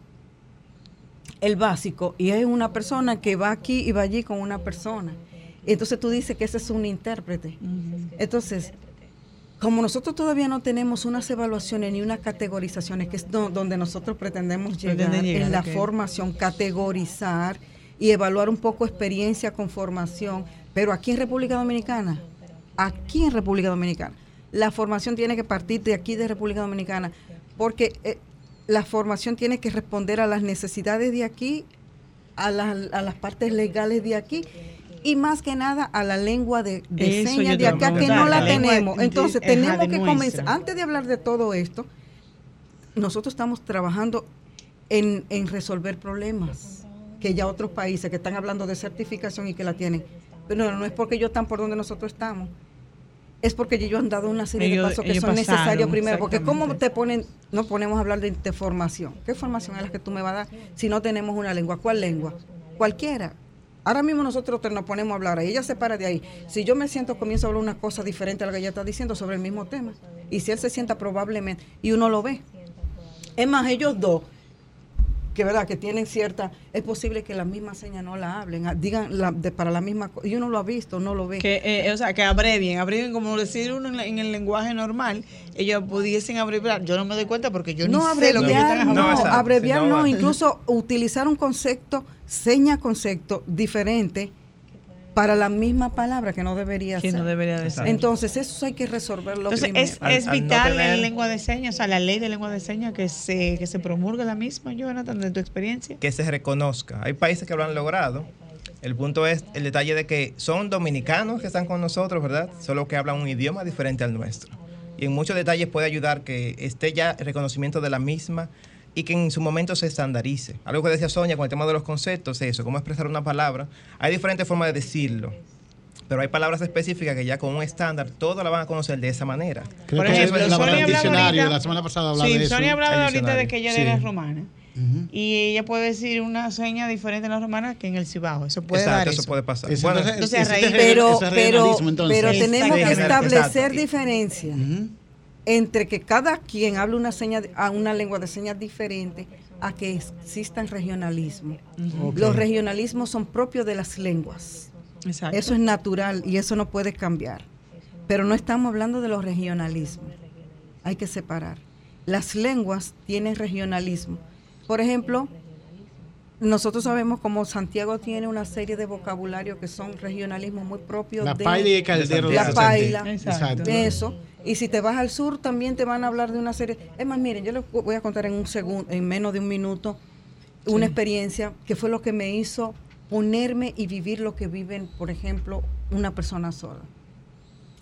el básico y es una persona que va aquí y va allí con una persona. Entonces tú dices que ese es un intérprete. Entonces, como nosotros todavía no tenemos unas evaluaciones ni unas categorizaciones, que es do- donde nosotros pretendemos llegar, en la formación, categorizar y evaluar un poco experiencia con formación, pero aquí en República Dominicana, aquí en República Dominicana, la formación tiene que partir de aquí de República Dominicana, porque eh, la formación tiene que responder a las necesidades de aquí, a, las- a las partes legales de aquí y más que nada a la lengua de, señas de acá que no la tenemos. de- Entonces tenemos que comenzar, antes de hablar de todo esto, nosotros estamos trabajando en, en resolver problemas que ya otros países que están hablando de certificación y que la tienen. Pero no, no es porque ellos están por donde nosotros estamos. Es porque ellos han dado una serie Ellos- de pasos que son necesarios primero. Porque ¿cómo te ponen, no ponemos a hablar de, de formación? ¿Qué formación es la que tú me vas a dar si no tenemos una lengua? ¿Cuál lengua? Cualquiera. Ahora mismo nosotros te- nos ponemos a hablar, y ella se para de ahí. Si yo me siento, comienzo a hablar una cosa diferente a lo que ella está diciendo sobre el mismo tema. Y si él se sienta probablemente, y uno lo ve. Es más, ellos dos que verdad que tienen cierta, es posible que la misma seña no la hablen, ah, digan la- de- para la misma, y uno lo ha visto, no lo ve. Que, eh, o sea, que abrevien, abrevien como decir uno en, la- en el lenguaje normal, ellos pudiesen abreviar. Yo no me doy cuenta porque yo no ni sé lo que abreviar, están no, abreviar Si no, incluso utilizar un concepto, seña concepto diferente para la misma palabra que no debería Que ser. no debería de ser. Entonces, eso hay que resolverlo Entonces, primero. es, es al no vital tener- en lengua de señas, o sea, la ley de lengua de señas que se, que se promulgue la misma, Jonathan, de tu experiencia. que se reconozca. Hay países que lo han logrado. El punto es el detalle de que son dominicanos que están con nosotros, ¿verdad? Solo que hablan un idioma diferente al nuestro. Y en muchos detalles puede ayudar que esté ya el reconocimiento de la misma y que en su momento se estandarice. Algo que decía Sonia con el tema de los conceptos, eso, cómo expresar una palabra. Hay diferentes formas de decirlo. Pero hay palabras específicas que ya con un estándar todos la van a conocer de esa manera. Creo Por ejemplo, el, Sonia hablaba diccionario ahorita- la semana pasada hablaba Sí, de eso. Sonia hablaba ahorita de que ella Sí. era romana. Y ella puede decir una seña diferente en la romana que en el cibao. Eso puede Exacto, dar eso eso. puede pasar. Bueno, entonces, entonces, es pero, pero, pero Exacto. tenemos que Exacto. establecer diferencias Ujú. Entre que cada quien hable una seña, de- a una lengua de señas diferente a que existan regionalismos. Ok. Los regionalismos son propios de las lenguas. Exacto. Eso es natural y eso no puede cambiar. Pero no estamos hablando de los regionalismos. Hay que separar. Las lenguas tienen regionalismo. Por ejemplo, nosotros sabemos como Santiago tiene una serie de vocabulario que son regionalismos muy propios La de paila y el caldero de la paila. Exacto. Eso. Y si te vas al sur también te van a hablar de una serie. Es más, miren, yo les voy a contar en un segundo, en menos de un minuto, una experiencia que fue lo que me hizo ponerme y vivir lo que viven, por ejemplo, una persona sorda.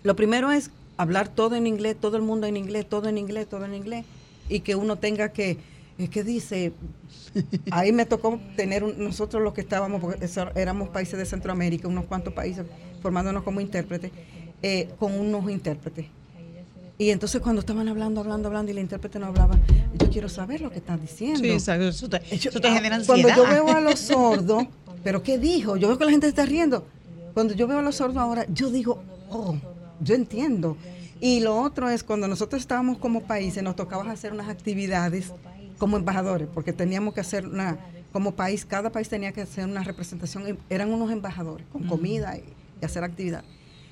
Lo primero es hablar todo en inglés, todo el mundo en inglés, todo en inglés, todo en inglés, y que uno tenga que, es que dice, ahí me tocó tener, un- nosotros los que estábamos, porque eso- éramos países de Centroamérica, unos cuantos países formándonos como intérpretes, eh, con unos intérpretes. Y entonces cuando estaban hablando, hablando, hablando y el intérprete no hablaba, yo quiero saber lo que estás diciendo. Sí, exacto. Eso te, Yo- eso te ah, genera ansiedad. Cuando yo veo a los sordos, ¿pero qué dijo? Yo veo que la gente se está riendo. Cuando yo veo a los sordos ahora, yo digo, oh, yo entiendo. Y lo otro es cuando nosotros estábamos como países, nos tocaba hacer unas actividades como embajadores, porque teníamos que hacer una, como país, cada país tenía que hacer una representación, eran unos embajadores con comida y, y hacer actividad.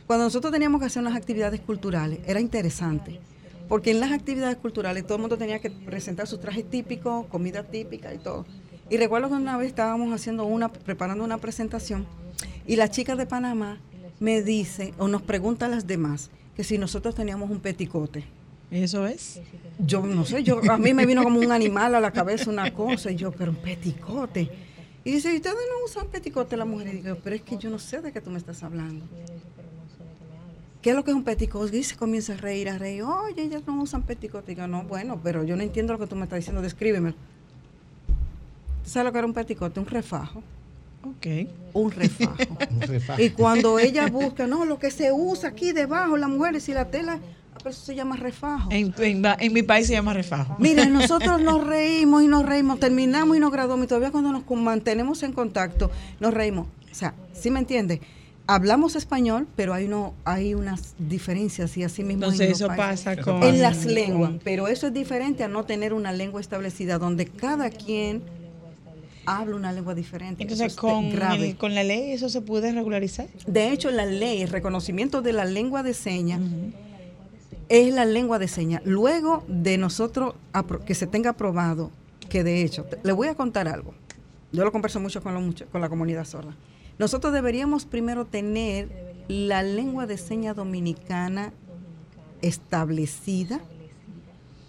Cuando nosotros teníamos que hacer unas actividades culturales, era interesante, porque en las actividades culturales todo el mundo tenía que presentar sus trajes típicos, comida típica y todo. Y recuerdo que una vez estábamos haciendo una, preparando una presentación y la chica de Panamá me dice o nos pregunta a las demás que si nosotros teníamos un peticote. Eso es. Yo no sé, yo a mí me vino como un animal a la cabeza una cosa y yo, pero un peticote. Y dice, ¿y ustedes no usan peticote la mujer? Y digo, pero es que yo no sé de qué tú me estás hablando. ¿Qué es lo que es un peticote? Y se comienza a reír, a reír. Oye, ellas no usan peticote. Y digo, no, bueno, pero yo no entiendo lo que tú me estás diciendo, descríbemelo. ¿Tú sabes lo que era un peticote? Un refajo. Ok. Un refajo. Un refajo. Y cuando ella busca, no, lo que se usa aquí debajo, las mujeres y la tela, ah, pero eso se llama refajo. En, en mi país se llama refajo. Miren, nosotros nos reímos y nos reímos, terminamos y nos graduamos y todavía cuando nos mantenemos en contacto, nos reímos. O sea, ¿sí me entiende? Hablamos español, pero hay no hay unas diferencias y así mismo Entonces eso países. pasa con... en las lenguas, pero eso es diferente a no tener una lengua establecida donde cada quien habla una lengua diferente. Entonces es con, grave. el- con la ley eso se puede regularizar. De hecho, la ley, el reconocimiento de la lengua de señas, es la lengua de señas. Luego de nosotros que se tenga aprobado, que de hecho, le voy a contar algo. Yo lo converso mucho con, los mucha- con la comunidad sorda. Nosotros deberíamos primero tener la lengua de señas dominicana establecida,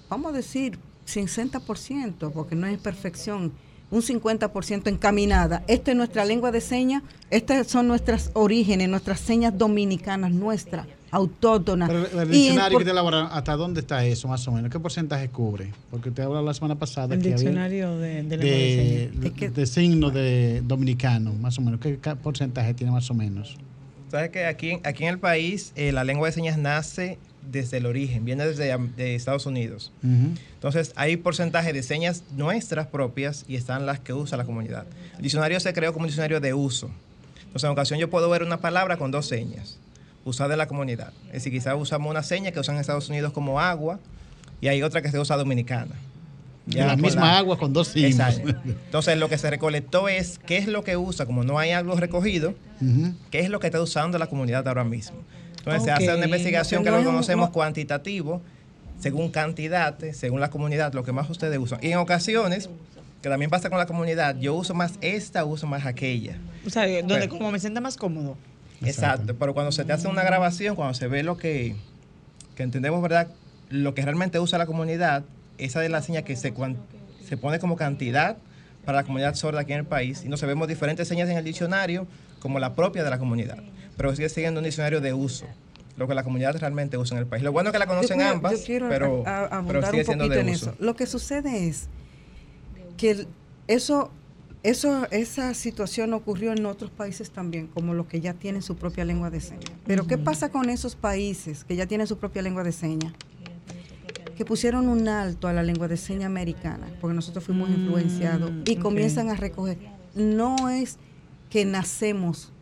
vamos a decir 60%, porque no es perfección, un 50% encaminada. Esta es nuestra lengua de señas, estas son nuestras orígenes, nuestras señas dominicanas, nuestras, autóctonas. Pero el diccionario por- que te elaboraron, ¿hasta dónde está eso más o menos? ¿Qué porcentaje cubre? Porque te hablaba la semana pasada El que había diccionario de, de de de, señas. Es que- de signo de dominicano, más o menos. ¿Qué porcentaje tiene más o menos? Sabes que aquí, aquí en el país eh, la lengua de señas nace desde el origen, viene desde de Estados Unidos. Entonces hay porcentaje de señas nuestras propias y están las que usa la comunidad. El diccionario se creó como un diccionario de uso. Entonces en ocasión yo puedo ver una palabra con dos señas usadas en la comunidad. Es decir, quizás usamos una seña que usan en Estados Unidos como agua y hay otra que se usa dominicana. Ya la misma agua con dos signos. Exacto. Entonces, lo que se recolectó es qué es lo que usa, como no hay algo recogido, qué es lo que está usando la comunidad ahora mismo. Entonces, se hace una investigación que No lo un- conocemos no- cuantitativo, según cantidad, según la comunidad, lo que más ustedes usan. Y en ocasiones, que también pasa con la comunidad, yo uso más esta, uso más aquella. O sea, donde Pero- como me sienta más cómodo. Exacto. Pero cuando se te hace una grabación, cuando se ve lo que, que entendemos, ¿verdad? Lo que realmente usa la comunidad, esa es la seña que se, se pone como cantidad para la comunidad sorda aquí en el país. Y nos vemos diferentes señas en el diccionario como la propia de la comunidad. Pero sigue siendo un diccionario de uso, lo que la comunidad realmente usa en el país. Lo bueno es que la conocen Yo ambas, yo quiero pero, a- a- pero sigue un siendo de en uso. eso. Lo que sucede es que el- eso, eso, esa situación ocurrió en otros países también, como los que ya tienen su propia lengua de señas. Pero ¿qué pasa con esos países que ya tienen su propia lengua de señas? Que pusieron un alto a la lengua de señas americana, porque nosotros fuimos influenciados y comienzan a recoger. No es que nacemos.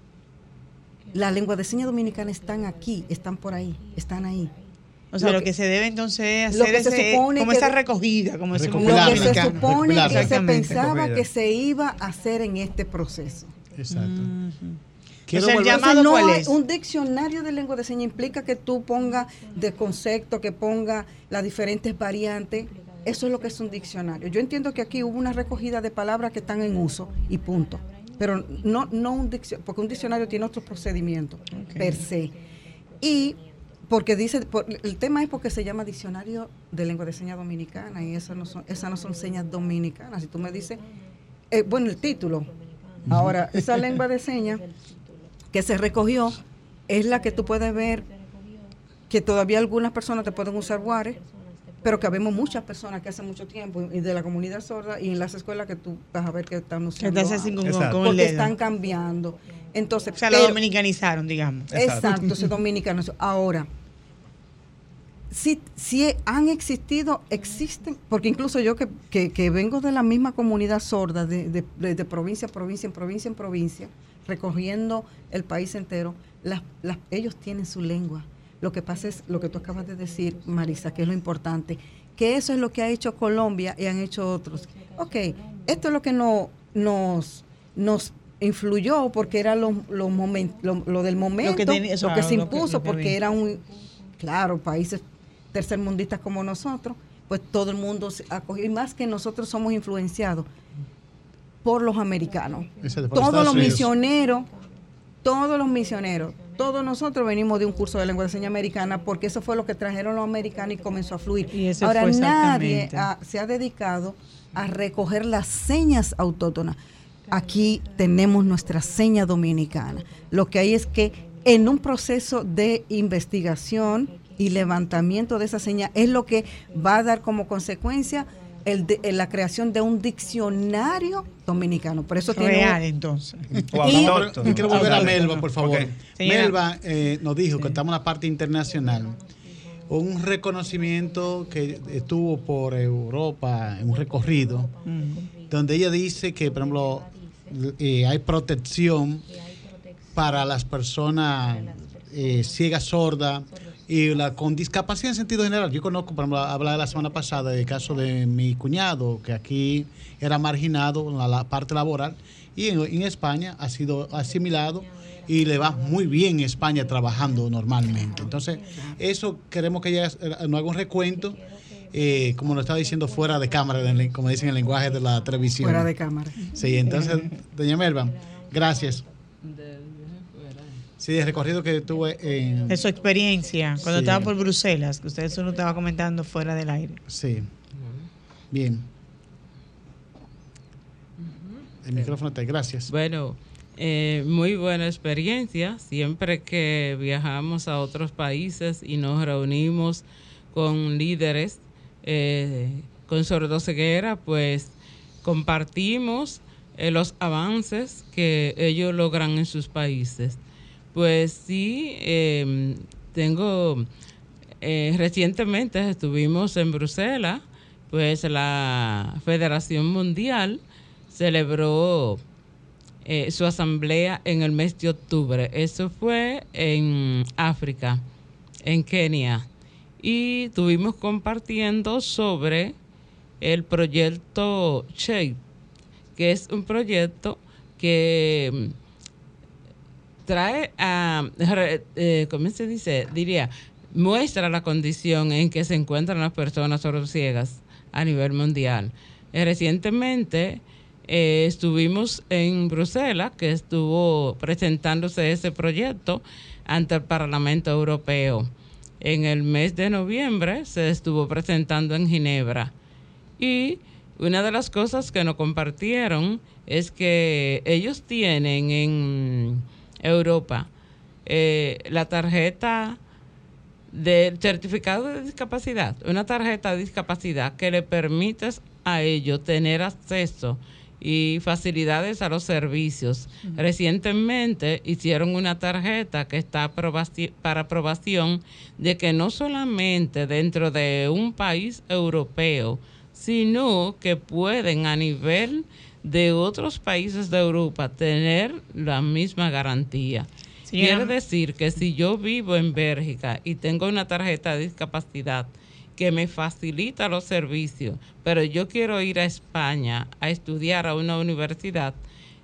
La lengua de señas dominicana están aquí, están por ahí, están ahí. O sea, Lo lo, que- se debe entonces lo hacer ese- supone como que esa recogida, como decimos Lo que se supone que se pensaba Recogida. que se iba a hacer en este proceso. Exacto. Ujú. Quiero O sea, el llamado- no cuál es? un diccionario de lengua de señas implica que tú pongas de concepto, que ponga las diferentes variantes. Eso es lo que es un diccionario. Yo entiendo que aquí hubo una recogida de palabras que están en uso y punto. Pero no, no un diccionario, porque un diccionario tiene otros procedimientos per se. Y porque dice, por- el tema es porque se llama diccionario de lengua de señas dominicana y esas no son, esas no son señas dominicanas. Si tú me dices, eh, bueno, el título. Ahora, esa lengua de señas que se recogió es la que tú puedes ver que todavía algunas personas te pueden usar Ware, pero que habemos muchas personas que hace mucho tiempo y de la comunidad sorda y en las escuelas que tú vas a ver que están usando porque están cambiando. Entonces, O sea, lo pero- dominicanizaron, digamos. Exacto. Exacto, se dominicano. Ahora, si, si han existido, existen, porque incluso yo que, que- que vengo de la misma comunidad sorda, de, de- de- de provincia a provincia, en provincia en provincia, recogiendo el país entero, las, las- ellos tienen su lengua. Lo que pasa es lo que tú acabas de decir, Marisa, que es lo importante, que eso es lo que ha hecho Colombia y han hecho otros. Ok, esto es lo que no, nos, nos influyó porque era lo, lo, momen- lo, lo del momento, lo que, eso, se lo que- impuso, lo que porque era un, claro, países tercermundistas como nosotros, pues todo el mundo se acogió, y más que nosotros somos influenciados por los americanos. Todos los misioneros, todos los misioneros, todos nosotros venimos de un curso de lengua de señas americana porque eso fue lo que trajeron los americanos y comenzó a fluir. Y eso Ahora nadie se ha dedicado a recoger las señas autóctonas. Aquí tenemos nuestra seña dominicana. Lo que hay es que en un proceso de investigación y levantamiento de esa seña es lo que va a dar como consecuencia el de- la creación de un diccionario dominicano. Por eso tiene un- Real, entonces. Y-. Yo quiero volver a. Melba, por favor. Ok. Señora. Melba eh, nos dijo que estamos en la parte internacional. Un reconocimiento que estuvo por Europa en un recorrido, donde ella dice que, por ejemplo, eh, hay protección para las personas eh, ciegas, sordas y la, con discapacidad en sentido general. Yo conozco, por ejemplo, hablaba la semana pasada del caso de mi cuñado, que aquí era marginado en la, la parte laboral y en, en España ha sido asimilado y le va muy bien en España trabajando normalmente. Entonces, eso queremos que ella eh, nos haga un recuento, eh, como lo estaba diciendo, fuera de cámara, como dicen en el lenguaje de la televisión. fuera de cámara. Sí, entonces, doña Melba, gracias. Sí, el recorrido que tuve en... De su experiencia, cuando Sí. estaba por Bruselas, que usted solo estaba comentando fuera del aire. Sí. Bien. El micrófono está, gracias. Bueno, eh, muy buena experiencia. Siempre que viajamos a otros países y nos reunimos con líderes eh, con sordoceguera, pues compartimos eh, los avances que ellos logran en sus países. Pues sí, eh, tengo, eh, recientemente estuvimos en Bruselas, pues la Federación Mundial celebró eh, su asamblea en el mes de octubre. Eso fue en África, en Kenia. Y estuvimos compartiendo sobre el proyecto SHAPE, que es un proyecto que trae a, eh, ¿cómo se dice? Diría, muestra la condición en que se encuentran las personas sordociegas a nivel mundial. Eh, recientemente eh, estuvimos en Bruselas, que estuvo presentándose ese proyecto ante el Parlamento Europeo. En el mes de noviembre se estuvo presentando en Ginebra. Y una de las cosas que nos compartieron es que ellos tienen en Europa eh, la tarjeta del certificado de discapacidad, una tarjeta de discapacidad que le permite a ellos tener acceso y facilidades a los servicios. Recientemente hicieron una tarjeta que está para aprobación de que no solamente dentro de un país europeo, sino que pueden a nivel de otros países de Europa tener la misma garantía. Señora- Quiere decir que si yo vivo en Bélgica y tengo una tarjeta de discapacidad que me facilita los servicios, pero yo quiero ir a España a estudiar a una universidad,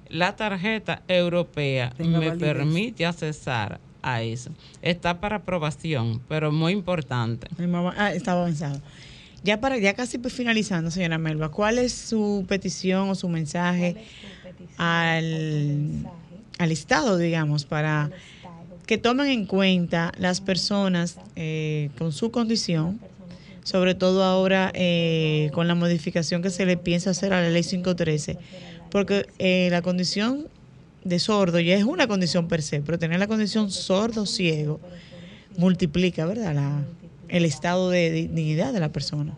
la tarjeta europea Tenga me validez. permite accesar a eso. Está para aprobación, pero muy importante. Ah, estaba avanzado. Ya para ya casi pues finalizando, señora Melba, ¿cuál es su petición o su mensaje al, al Estado, digamos, para que tomen en cuenta las personas eh, con su condición, sobre todo ahora eh, con la modificación que se le piensa hacer a la ley 513, porque eh, la condición de sordo ya es una condición per se, pero tener la condición sordo-ciego multiplica, ¿verdad? La, el estado de dignidad de la persona.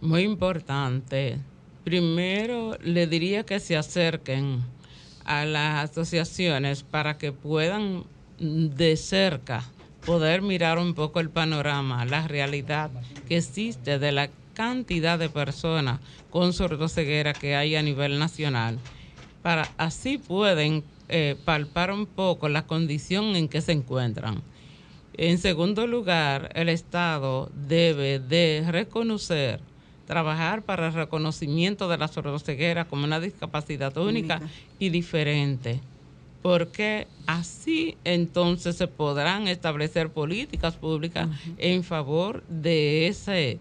Muy importante. Primero, le diría que se acerquen a las asociaciones para que puedan mm, de cerca poder mirar un poco el panorama, la realidad que existe de la cantidad de personas con sordoceguera que hay a nivel nacional. Para así pueden eh, palpar un poco la condición en que se encuentran. En segundo lugar, el Estado debe de reconocer, trabajar para el reconocimiento de la sordoceguera como una discapacidad única Única. y diferente, porque así entonces se podrán establecer políticas públicas en favor de ese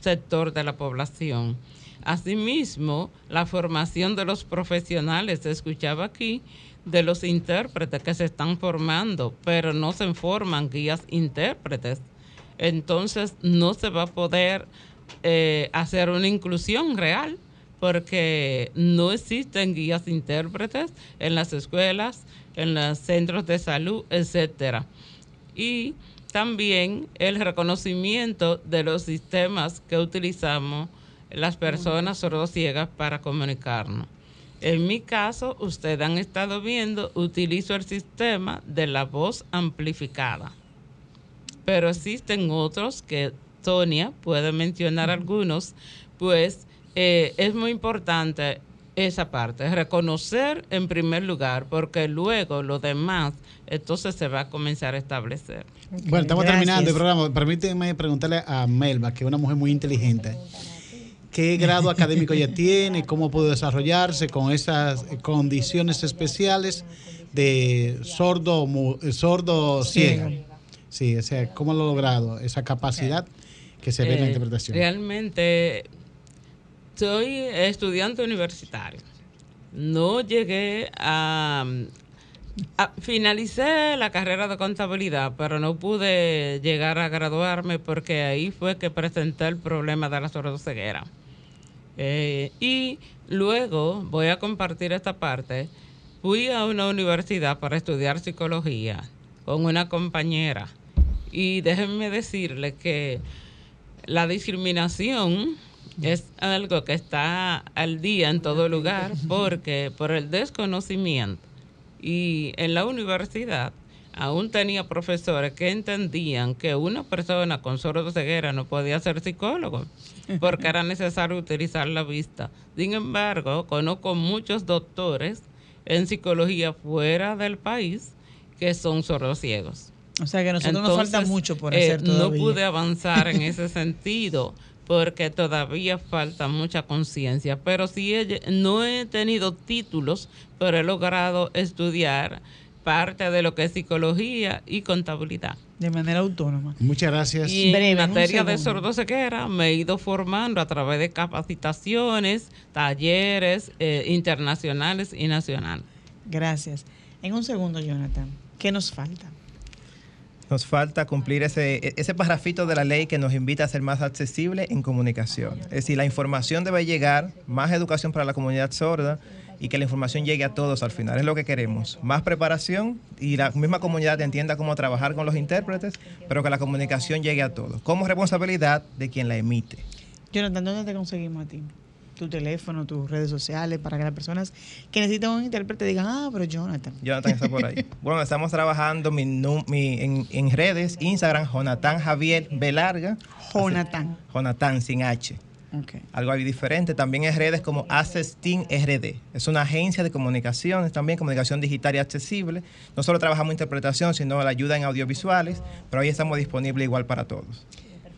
sector de la población. Asimismo, la formación de los profesionales, se escuchaba aquí, de los intérpretes que se están formando, pero no se forman guías intérpretes. Entonces no se va a poder eh, hacer una inclusión real porque no existen guías intérpretes en las escuelas, en los centros de salud, etcétera. Y también el reconocimiento de los sistemas que utilizamos las personas sordociegas para comunicarnos. En mi caso, ustedes han estado viendo, utilizo el sistema de la voz amplificada. Pero existen otros que Sonia puede mencionar algunos, pues eh, es muy importante esa parte, reconocer en primer lugar, porque luego lo demás, entonces se va a comenzar a establecer. Bueno, estamos gracias. terminando el programa. Permíteme preguntarle a Melba, que es una mujer muy inteligente. ¿Qué grado académico ella tiene? ¿Cómo pudo desarrollarse con esas condiciones especiales de sordo, mu- eh, sordo ciega? Sí, o sea, ¿cómo lo ha logrado? Esa capacidad que se ve en la Eh, interpretación. Realmente soy estudiante universitario. No llegué a, a- Finalicé la carrera de contabilidad, pero no pude llegar a graduarme porque ahí fue que presenté el problema de la sordoceguera. Eh, y luego voy a compartir esta parte. Fui a una universidad para estudiar psicología con una compañera y déjenme decirle que la discriminación es algo que está al día en todo lugar porque por el desconocimiento y en la universidad aún tenía profesores que entendían que una persona con sordoceguera no podía ser psicólogo porque era necesario utilizar la vista. Sin embargo, conozco muchos doctores en psicología fuera del país que son sordociegos. O sea que a nosotros nos falta mucho por eh, hacer todavía. No pude avanzar en ese sentido porque todavía falta mucha conciencia. Pero sí he- no he tenido títulos, pero he logrado estudiar parte de lo que es psicología y contabilidad. De manera autónoma. Muchas gracias. Y Breve, en materia de sordoceguera me he ido formando a través de capacitaciones, talleres eh, internacionales y nacionales. Gracias. En un segundo, Jonathan, ¿qué nos falta? Nos falta cumplir ese, ese parrafito de la ley que nos invita a ser más accesible en comunicación. Es decir, la información debe llegar, más educación para la comunidad sorda y que la información llegue a todos al final. Es lo que queremos. Más preparación y la misma comunidad entienda cómo trabajar con los intérpretes, pero que la comunicación llegue a todos, como responsabilidad de quien la emite. Jonathan, ¿dónde te conseguimos a ti? Tu teléfono, tus redes sociales, para que las personas que necesitan un intérprete digan, ah, pero Jonathan. Jonathan está por ahí. Bueno, estamos trabajando mi, nu- mi- en, en redes, Instagram, Jonathan Javier Belarga. Jonathan. Jonathan sin H. Algo ahí diferente. También en redes como Accestin RD. Es una agencia de comunicaciones, también comunicación digital y accesible. No solo trabajamos interpretación, sino la ayuda en audiovisuales, pero ahí estamos disponibles igual para todos.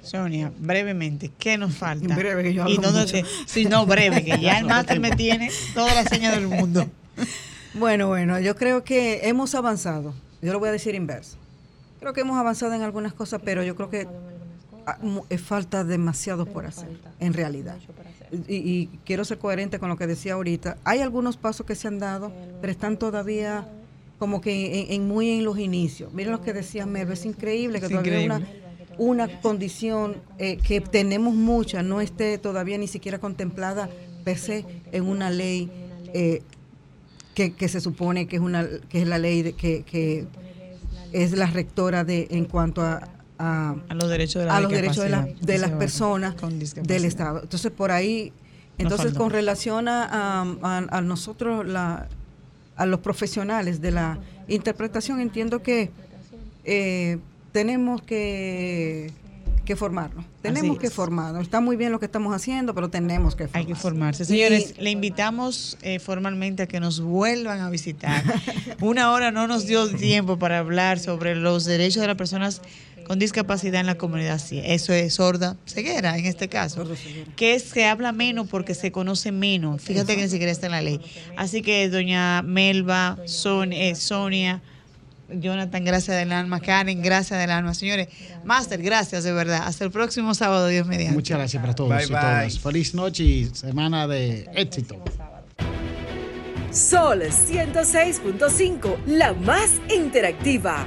Sonia, brevemente, ¿qué nos falta? Breve, que yo y hablo dónde mucho. te- sí, no, breve, que ya el máster me tiene todas las señas del mundo. Bueno, bueno, yo creo que hemos avanzado. Yo lo voy a decir inverso. Creo que hemos avanzado en algunas cosas, pero yo creo que falta demasiado por hacer, en realidad. Y, y quiero ser coherente con lo que decía ahorita. Hay algunos pasos que se han dado, pero están todavía como que en, en muy en los inicios. Miren lo que decía Merve, es increíble que Es todavía una, una condición eh, que tenemos mucha, no esté todavía ni siquiera contemplada per se en una ley eh, que, que se supone que es una que es la ley de, que, que es la rectora de en cuanto a, a, A los derechos de, la a los derechos de, la- de las personas con del Estado. Entonces, por ahí, entonces con relación a, a- nosotros, la, a los profesionales de la interpretación, entiendo que eh, tenemos que, que formarnos. Tenemos que formarnos. Está muy bien lo que estamos haciendo, pero tenemos que Hay formarnos. que formarse. Señores, le invitamos eh, formalmente a que nos vuelvan a visitar. Una hora no nos dio tiempo para hablar sobre los derechos de las personas con discapacidad en la comunidad. Sí, eso es sorda, ceguera en este caso. Que se habla menos porque se conoce menos. Fíjate que ni siquiera está en la ley. Así que doña Melba, Son- eh, Sonia, Jonathan, gracias del alma. Karen, gracias del alma. Señores, Master, gracias de verdad. Hasta el próximo sábado, Dios mediante. Muchas gracias para todos Bye, y bye. todas. Feliz noche y semana de éxito. Sol 106.5, la más interactiva.